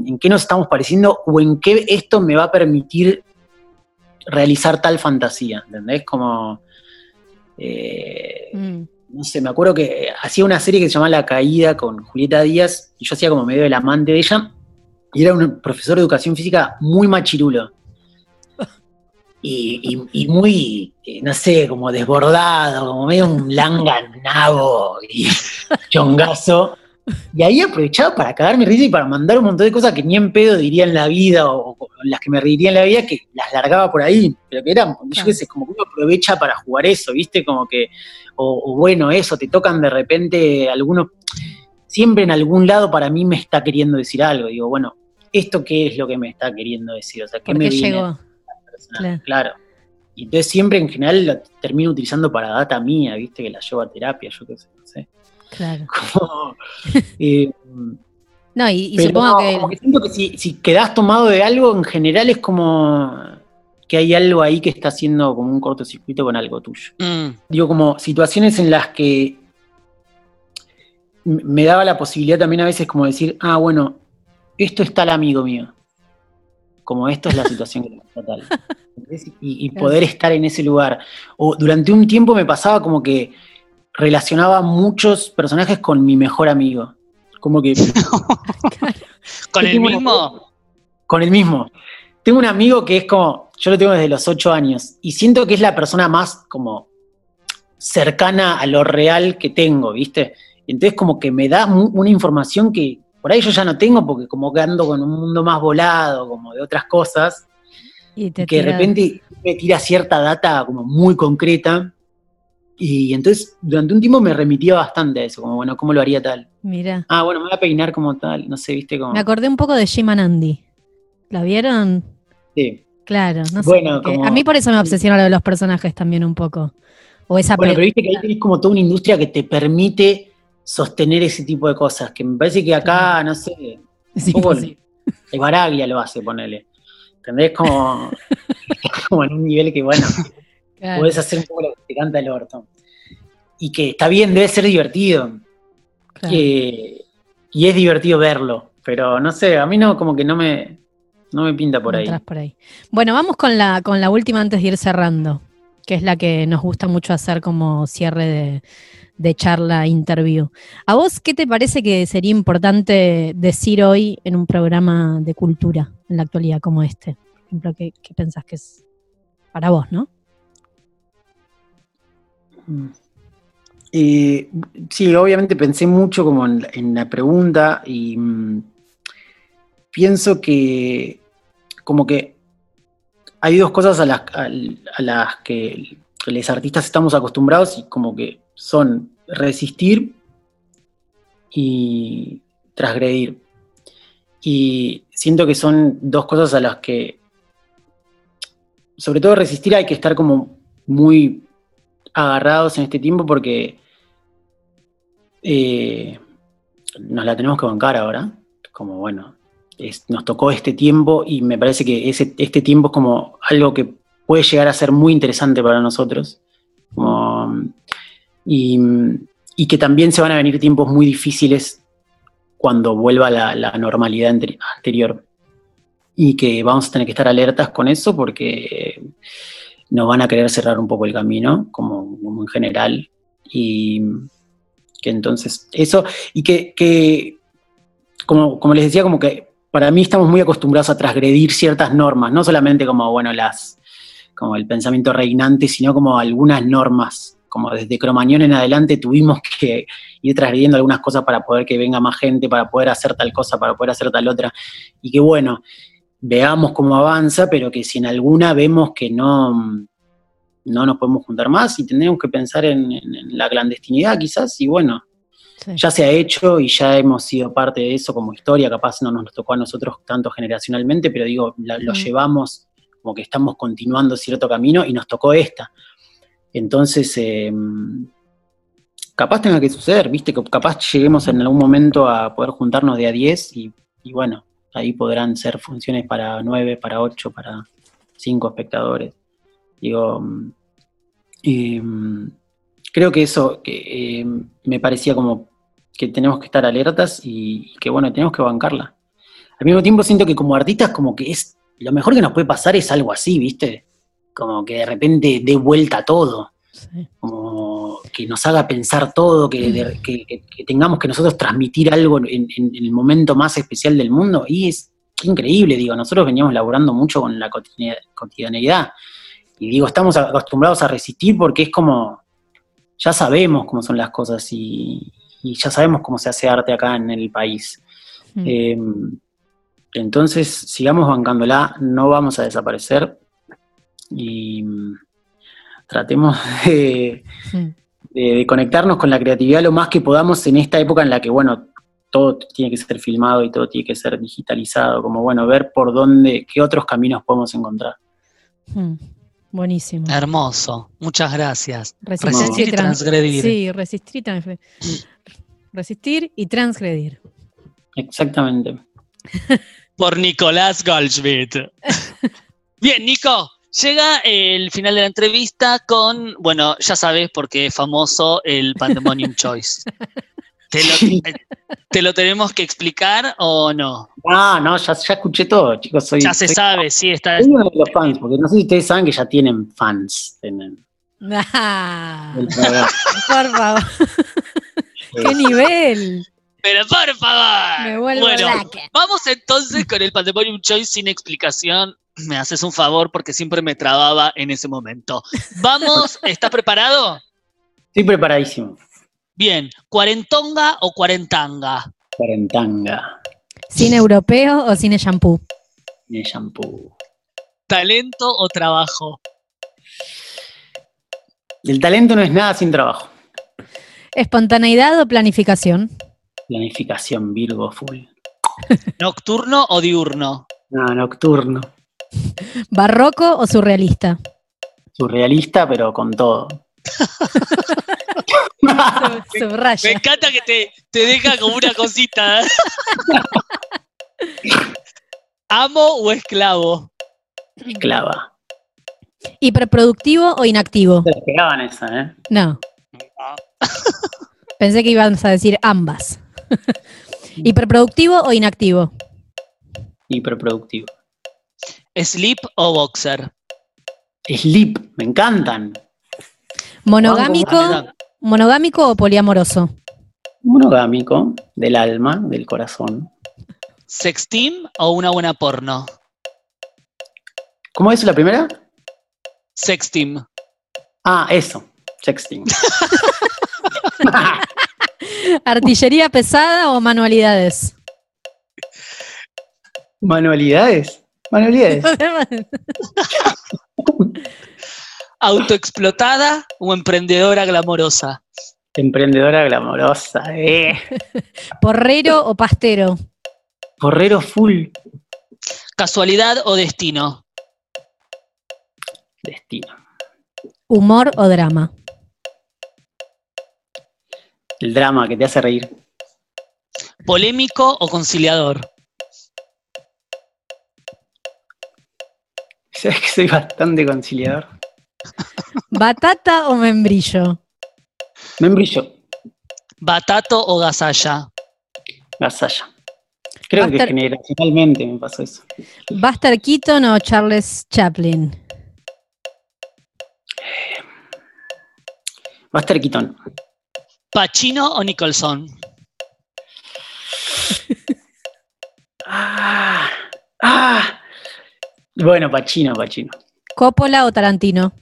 en qué nos estamos pareciendo o en qué esto me va a permitir realizar tal fantasía, ¿entendés? Como, eh, Mm. no sé, me acuerdo que hacía una serie que se llamaba La Caída con Julieta Díaz y yo hacía como medio el amante de ella y era un profesor de educación física muy machirulo. Y, y- y muy, eh, no sé, como desbordado, como medio un langanabo y chongazo. Y ahí aprovechaba para cagarme risa y para mandar un montón de cosas que ni en pedo diría en la vida o, o las que me reiría en la vida, que las largaba por ahí. Pero que eran, yo qué sé, como que uno aprovecha para jugar eso, ¿viste? Como que, o, o bueno, eso, te tocan de repente algunos, siempre en algún lado para mí me está queriendo decir algo. Digo, bueno, ¿esto qué es lo que me está queriendo decir? O sea, ¿qué ¿Por me viene llegó? Claro. Claro. Y entonces siempre en general lo termino utilizando para data mía, ¿viste? Que la llevo a terapia, yo qué sé. Claro. Como, eh, No, y, y pero supongo que. como que siento que si, si quedás tomado de algo, en general es como que hay algo ahí que está haciendo como un cortocircuito con algo tuyo. Mm, Digo, como situaciones en las que me daba la posibilidad también a veces como decir, ah, bueno, esto está el amigo mío. Como esto es la situación que está tal. Y, y poder estar en ese lugar. O durante un tiempo me pasaba como que relacionaba muchos personajes con mi mejor amigo. Como que ¿Con el una- mismo? con el mismo. Tengo un amigo que es como, yo lo tengo desde los ocho años, y siento que es la persona más como cercana a lo real que tengo, ¿viste? Entonces como que me da una información que por ahí yo ya no tengo, porque como que ando con un mundo más volado, como de otras cosas, y te que de repente me tira cierta data como muy concreta, y entonces durante un tiempo me remitía bastante a eso, como bueno, ¿cómo lo haría tal? Mira. Ah, bueno, me voy a peinar como tal, no sé, ¿viste? Como, Me acordé un poco de Jim and Andy. ¿La vieron? sí. Claro, no sé. Bueno, como- A mí por eso me obsesiona lo de los personajes también un poco. O esa Bueno, pero viste que ahí tenés como toda una industria que te permite sostener ese tipo de cosas, que me parece que acá, no sé, Sí, poco- pues sí. el Baraglia lo hace, ponele. ¿Entendés? Como, como en un nivel que, bueno, Claro. podés hacer un poco lo que te canta el orto. Y que está bien, debe ser divertido. Claro. Eh, y es divertido verlo. Pero no sé, a mí no, como que no me, no me pinta por ahí. Por ahí. Bueno, vamos con la, con la última antes de ir cerrando, que es la que nos gusta mucho hacer como cierre de, de charla, interview. ¿A vos qué te parece que sería importante decir hoy en un programa de cultura en la actualidad como este? Por ejemplo, ¿qué, qué pensás que es para vos, no? Eh, sí, obviamente pensé mucho como en, la- pregunta y mm, pienso que como que hay dos cosas a las, las que los artistas estamos acostumbrados y como que son resistir y transgredir. Y siento que son dos cosas a las que, sobre todo resistir, hay que estar como muy agarrados en este tiempo porque eh, nos la tenemos que bancar ahora. Como bueno, nos tocó este tiempo y me parece que ese, este tiempo es como algo que puede llegar a ser muy interesante para nosotros. Como, y, que también se van a venir tiempos muy difíciles cuando vuelva la, normalidad anteri- anterior. Y que vamos a tener que estar alertas con eso porque nos van a querer cerrar un poco el camino, como, en general. Y que entonces eso, y que, que como, como les decía, como que para mí estamos muy acostumbrados a transgredir ciertas normas, no solamente como, bueno, las, como el pensamiento reinante, sino como algunas normas, como desde Cromañón en adelante tuvimos que ir transgrediendo algunas cosas para poder que venga más gente, para poder hacer tal cosa, para poder hacer tal otra, y que bueno, veamos cómo avanza, pero que si en alguna vemos que no, no nos podemos juntar más y tendremos que pensar en, en- en la clandestinidad quizás, y bueno, Sí. ya se ha hecho y ya hemos sido parte de eso como historia, capaz no nos tocó a nosotros tanto generacionalmente, pero digo, la- lo Mm. llevamos como que estamos continuando cierto camino y nos tocó esta. Entonces, eh, capaz tenga que suceder, viste, que capaz lleguemos en algún momento a poder juntarnos de a 10 y, y bueno, ahí podrán ser funciones para 9, para 8, para 5 espectadores. Digo, mm, mm, creo que eso que, eh, me parecía como que tenemos que estar alertas y, y que bueno, tenemos que bancarla. Al mismo tiempo siento que como artistas como que es lo mejor que nos puede pasar es algo así, ¿viste? Como que de repente dé vuelta todo, Sí. como que nos haga pensar todo, que, de- que- que- que tengamos que nosotros transmitir algo en, en- en el momento más especial del mundo. Y es increíble, digo, nosotros veníamos laburando mucho con la cotidianeidad. Y digo, estamos acostumbrados a resistir porque es como, ya sabemos cómo son las cosas y, y ya sabemos cómo se hace arte acá en el país. Mm. Eh, entonces, sigamos bancándola, no vamos a desaparecer y mm, tratemos de, Mm. De- de conectarnos con la creatividad lo más que podamos en esta época en la que, bueno, todo tiene que ser filmado y todo tiene que ser digitalizado, como, bueno, ver por dónde, qué otros caminos podemos encontrar. Mm. Buenísimo. Hermoso. Muchas gracias. Resistencia Resistir y trans- transgredir. Sí, resistir y transgredir. Resistir y transgredir. Exactamente. Por Nicolás Goldschmidt. Bien, Nico. Llega el final de la entrevista con, bueno, ya sabes porque es famoso el Pandemonium Choice. ¿Te lo, te lo tenemos que explicar o no? Ah, no, ya, ya escuché todo, chicos. Soy, Ya se soy- sabe, sí, está. soy uno de los fans, porque no sé si ustedes saben que ya tienen fans en el, Ah, el por favor, qué nivel. Pero por favor. Me vuelvo bueno, vamos entonces con el Pandemonium Choice sin explicación. Me haces un favor porque siempre me trababa en ese momento. Vamos, ¿estás preparado? Estoy preparadísimo. Bien, ¿cuarentonga o cuarentanga? Cuarentanga, ¿Cine europeo o cine shampoo? de shampoo. ¿Talento o trabajo? El talento no es nada sin trabajo. ¿Espontaneidad o planificación? Planificación Virgo full. ¿Nocturno o diurno? No, nocturno. ¿Barroco o surrealista? Surrealista, pero con todo. Me Subraya. encanta que te, te deja como una cosita. ¿Amo o esclavo? esclava. ¿Hiperproductivo o inactivo? Pegaban esa, ¿eh? No. Ah. Pensé que ibas a decir ambas. ¿Hiperproductivo o inactivo? Hiperproductivo. ¿Sleep o boxer? Sleep, me encantan. ¿Monogámico, monogámico o poliamoroso? Monogámico, del alma, del corazón. ¿Sexteam o una buena porno? ¿Cómo es la primera? Sexteam. Ah, eso. Sexting. ¿Artillería pesada o manualidades? Manualidades. Manualidades. ¿Autoexplotada o emprendedora glamorosa? Emprendedora glamorosa. Eh. ¿Porrero o pastero? Porrero full. ¿Casualidad o destino? Destino. ¿Humor o drama? El drama que te hace reír. ¿Polémico o conciliador? Sabes que soy bastante conciliador. ¿Batata o membrillo? Membrillo. ¿Batato o gasalla? Gasalla. Creo que Buster- generacionalmente me pasó eso. ¿Buster Keaton o Charles Chaplin? Buster Keaton. ¿Pacino o Nicholson? Ah, ah. Bueno, Pachino, Pachino. ¿Coppola o Tarantino?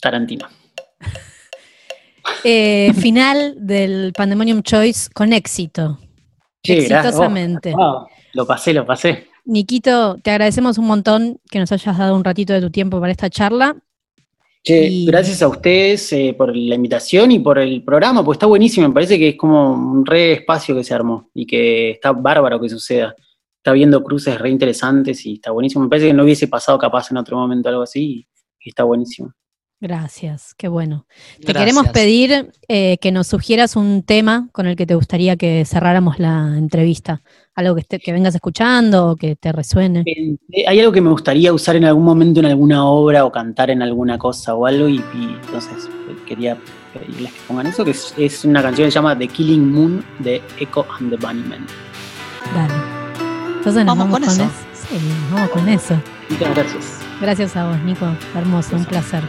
Tarantino. Eh, final del Pandemonium Choice con éxito. Exitosamente. Oh, lo pasé, lo pasé. Niquito, te agradecemos un montón que nos hayas dado un ratito de tu tiempo para esta charla. Che, Y- gracias a ustedes eh, por la invitación y por el programa, porque está buenísimo. Me parece que es como un re espacio que se armó y que está bárbaro que suceda. Está viendo cruces re interesantes y está buenísimo. Me parece que no hubiese pasado capaz en otro momento algo así y está buenísimo. Gracias, qué bueno. Te Gracias. queremos pedir eh, que nos sugieras un tema con el que te gustaría que cerráramos la entrevista. Algo que, vengas escuchando o que te resuene. Eh, Hay algo que me gustaría usar en algún momento en alguna obra o cantar en alguna cosa o algo y, y entonces eh, quería pedirles que pongan eso, que es, es una canción que se llama The Killing Moon de Echo and the Bunnymen. Dale. Entonces nos ¿Vamos vamos, con con, eso? eso. Sí, nos vamos con eso. Muchas gracias. Gracias a vos, Nico. Hermoso, un placer.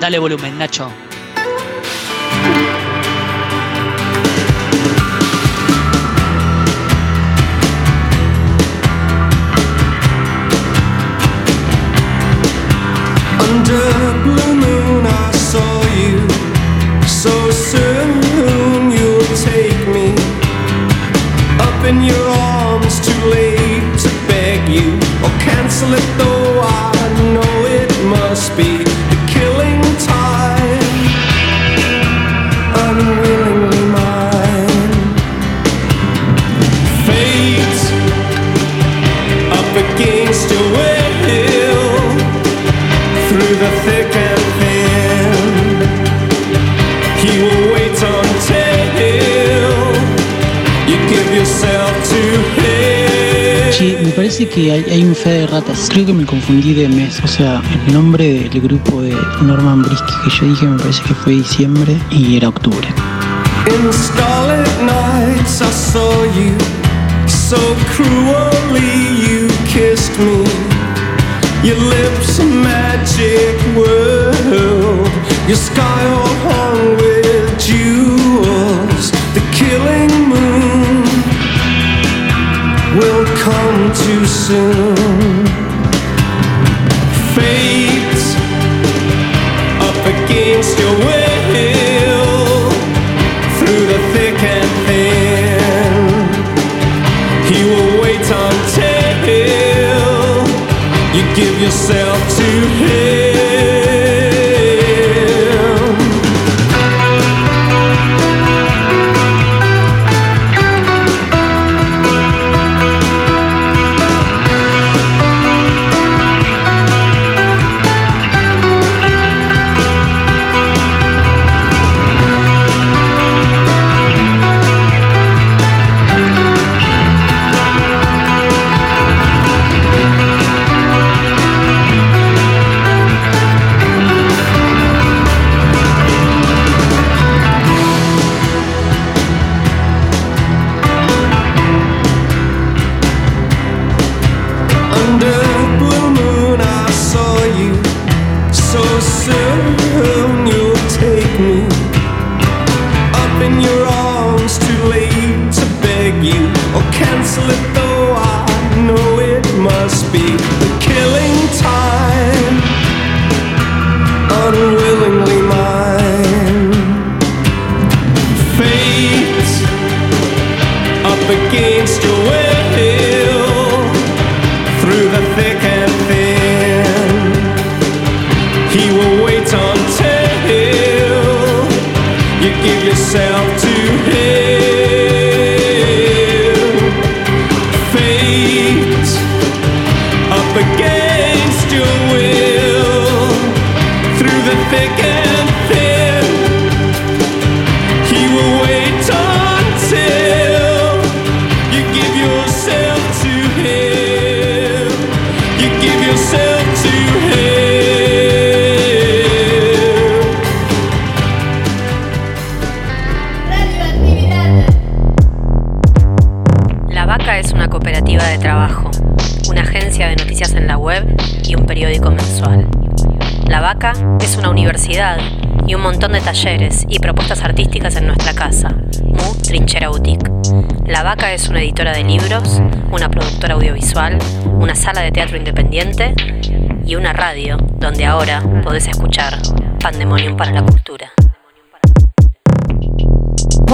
Dale volumen, Nacho. In your arms. Too late to beg you or cancel it, though parece que hay, hay un fe de ratas. Creo que me confundí de mes. O sea, el nombre del grupo de Norman Brisky que yo dije me parece que fue diciembre y era octubre. In starlit nights, I saw you. So cruelly, you kissed me. Your lips a magic world. Your sky all hung with come too soon. Under blue moon, I saw you. So soon you'll take me up in your arms. Too late to beg you or cancel it, y un montón de talleres y propuestas artísticas en nuestra casa, Mu Trinchera Boutique. La Vaca es una editora de libros, una productora audiovisual, una sala de teatro independiente y una radio donde ahora podés escuchar Pandemonium para la Cultura.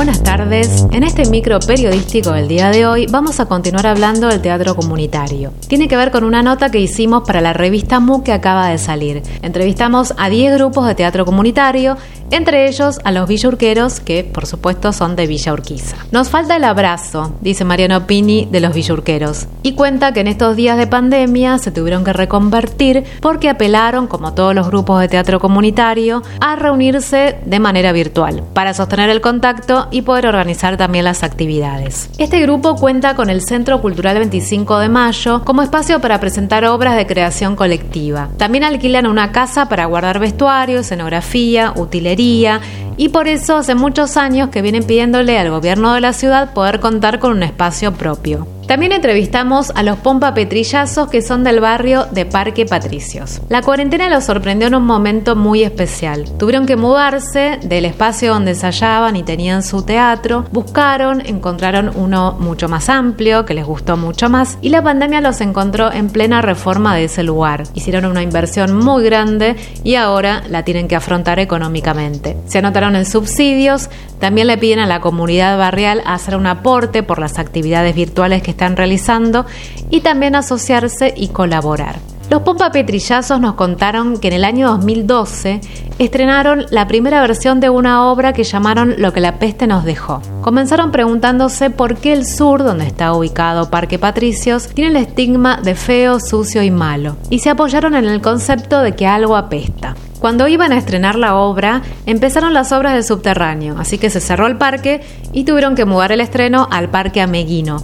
Buenas tardes. En este micro periodístico del día de hoy vamos a continuar hablando del teatro comunitario. Tiene que ver con una nota que hicimos para la revista MU que acaba de salir. Entrevistamos a 10 grupos de teatro comunitario, entre ellos a los villurqueros, que por supuesto son de Villa Urquiza. Nos falta el abrazo, dice Mariano Pini de los villurqueros, y cuenta que en estos días de pandemia se tuvieron que reconvertir porque apelaron, como todos los grupos de teatro comunitario, a reunirse de manera virtual para sostener el contacto y poder organizar también las actividades. Este grupo cuenta con el Centro Cultural 25 de Mayo como espacio para presentar obras de creación colectiva. También alquilan una casa para guardar vestuario, escenografía, utilería y por eso hace muchos años que vienen pidiéndole al gobierno de la ciudad poder contar con un espacio propio. También entrevistamos a los Pompa Petrillazos que son del barrio de Parque Patricios. La cuarentena los sorprendió en un momento muy especial. Tuvieron que mudarse del espacio donde ensayaban y tenían su teatro, buscaron, encontraron uno mucho más amplio, que les gustó mucho más, y la pandemia los encontró en plena reforma de ese lugar. Hicieron una inversión muy grande y ahora la tienen que afrontar económicamente. Se anotaron en subsidios, también le piden a la comunidad barrial hacer un aporte por las actividades virtuales que están realizando y también asociarse y colaborar. Los Pompa Petrillazos nos contaron que en el año 2012 estrenaron la primera versión de una obra que llamaron Lo que la peste nos dejó. Comenzaron preguntándose por qué el sur, donde está ubicado Parque Patricios, tiene el estigma de feo, sucio y malo, y se apoyaron en el concepto de que algo apesta. Cuando iban a estrenar la obra, empezaron las obras del subterráneo, así que se cerró el parque y tuvieron que mudar el estreno al Parque Ameguino.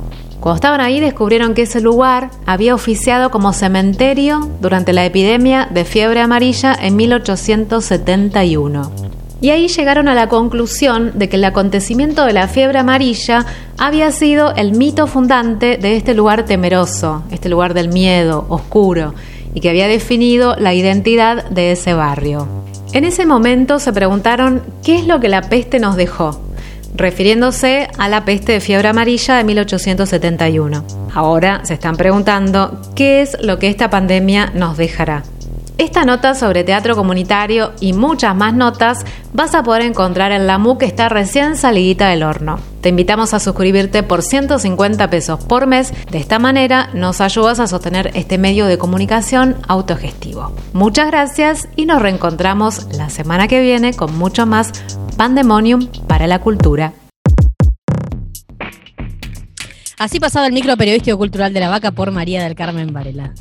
Cuando estaban ahí descubrieron que ese lugar había oficiado como cementerio durante la epidemia de fiebre amarilla en 1871. Y ahí llegaron a la conclusión de que el acontecimiento de la fiebre amarilla había sido el mito fundante de este lugar temeroso, este lugar del miedo, oscuro, y que había definido la identidad de ese barrio. En ese momento se preguntaron qué es lo que la peste nos dejó, refiriéndose a la peste de fiebre amarilla de 1871. Ahora se están preguntando qué es lo que esta pandemia nos dejará. Esta nota sobre teatro comunitario y muchas más notas vas a poder encontrar en la MU que está recién salidita del horno. Te invitamos a suscribirte por 150 pesos por mes. De esta manera nos ayudas a sostener este medio de comunicación autogestivo. Muchas gracias y nos reencontramos la semana que viene con mucho más Pandemonium para la cultura. Así pasaba el micro periodístico cultural de la vaca por María del Carmen Varela.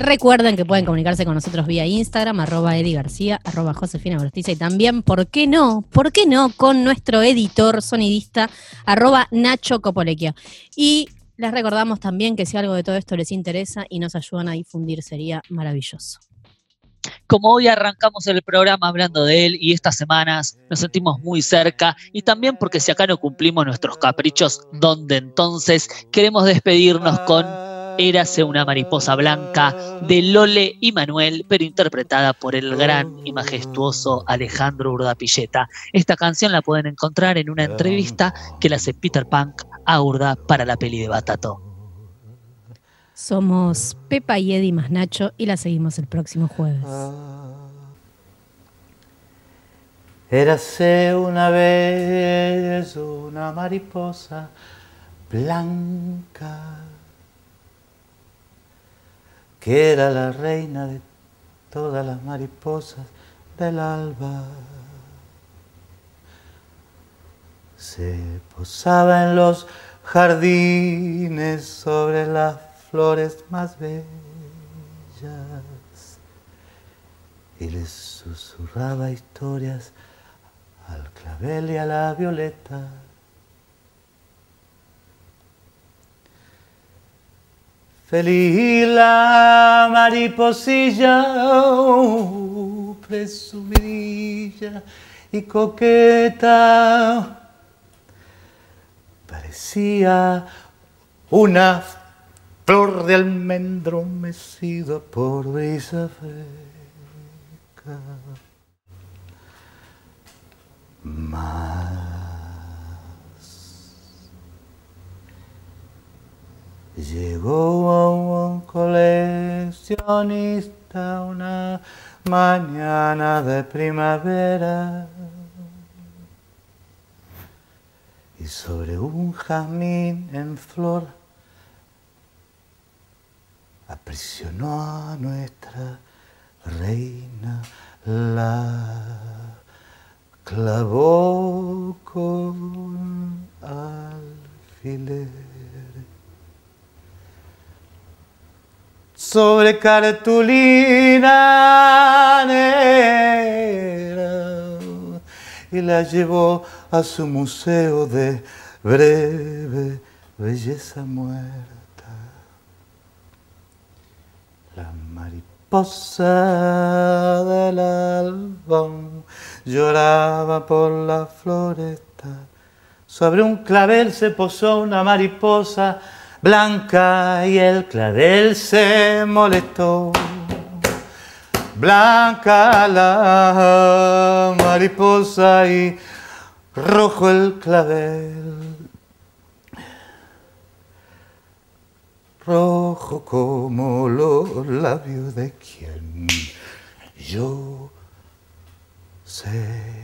Recuerden que pueden comunicarse con nosotros vía Instagram, arroba Edi García, arroba Josefina Ortiza y también, ¿por qué no? ¿Por qué no? Con nuestro editor sonidista, arroba Nacho Copolequio. Y les recordamos también que si algo de todo esto les interesa y nos ayudan a difundir, sería maravilloso. Como hoy arrancamos el programa hablando de él y estas semanas nos sentimos muy cerca y también porque si acá no cumplimos nuestros caprichos, ¿dónde entonces queremos despedirnos con Érase una mariposa blanca de Lole y Manuel, pero interpretada por el gran y majestuoso Alejandro Urdapilleta. Esta canción la pueden encontrar en una entrevista que le hace Peter Punk a Urda para la peli de Batato. Somos Pepa y Eddie más Nacho y la seguimos el próximo jueves. Érase una vez una mariposa blanca que era la reina de todas las mariposas del alba. Se posaba en los jardines sobre las flores más bellas y les susurraba historias al clavel y a la violeta. Feliz la mariposilla, oh, presumidilla y coqueta, parecía una flor de almendro mecida por brisa fresca. Llegó un coleccionista una mañana de primavera y sobre un jazmín en flor aprisionó a nuestra reina la clavó con alfiler sobre cartulina negra y la llevó a su museo de breve belleza muerta. La mariposa del alba lloraba por la floresta. Sobre un clavel se posó una mariposa blanca y el clavel se molestó. Blanca la mariposa y rojo el clavel. Rojo como los labios de quien yo sé.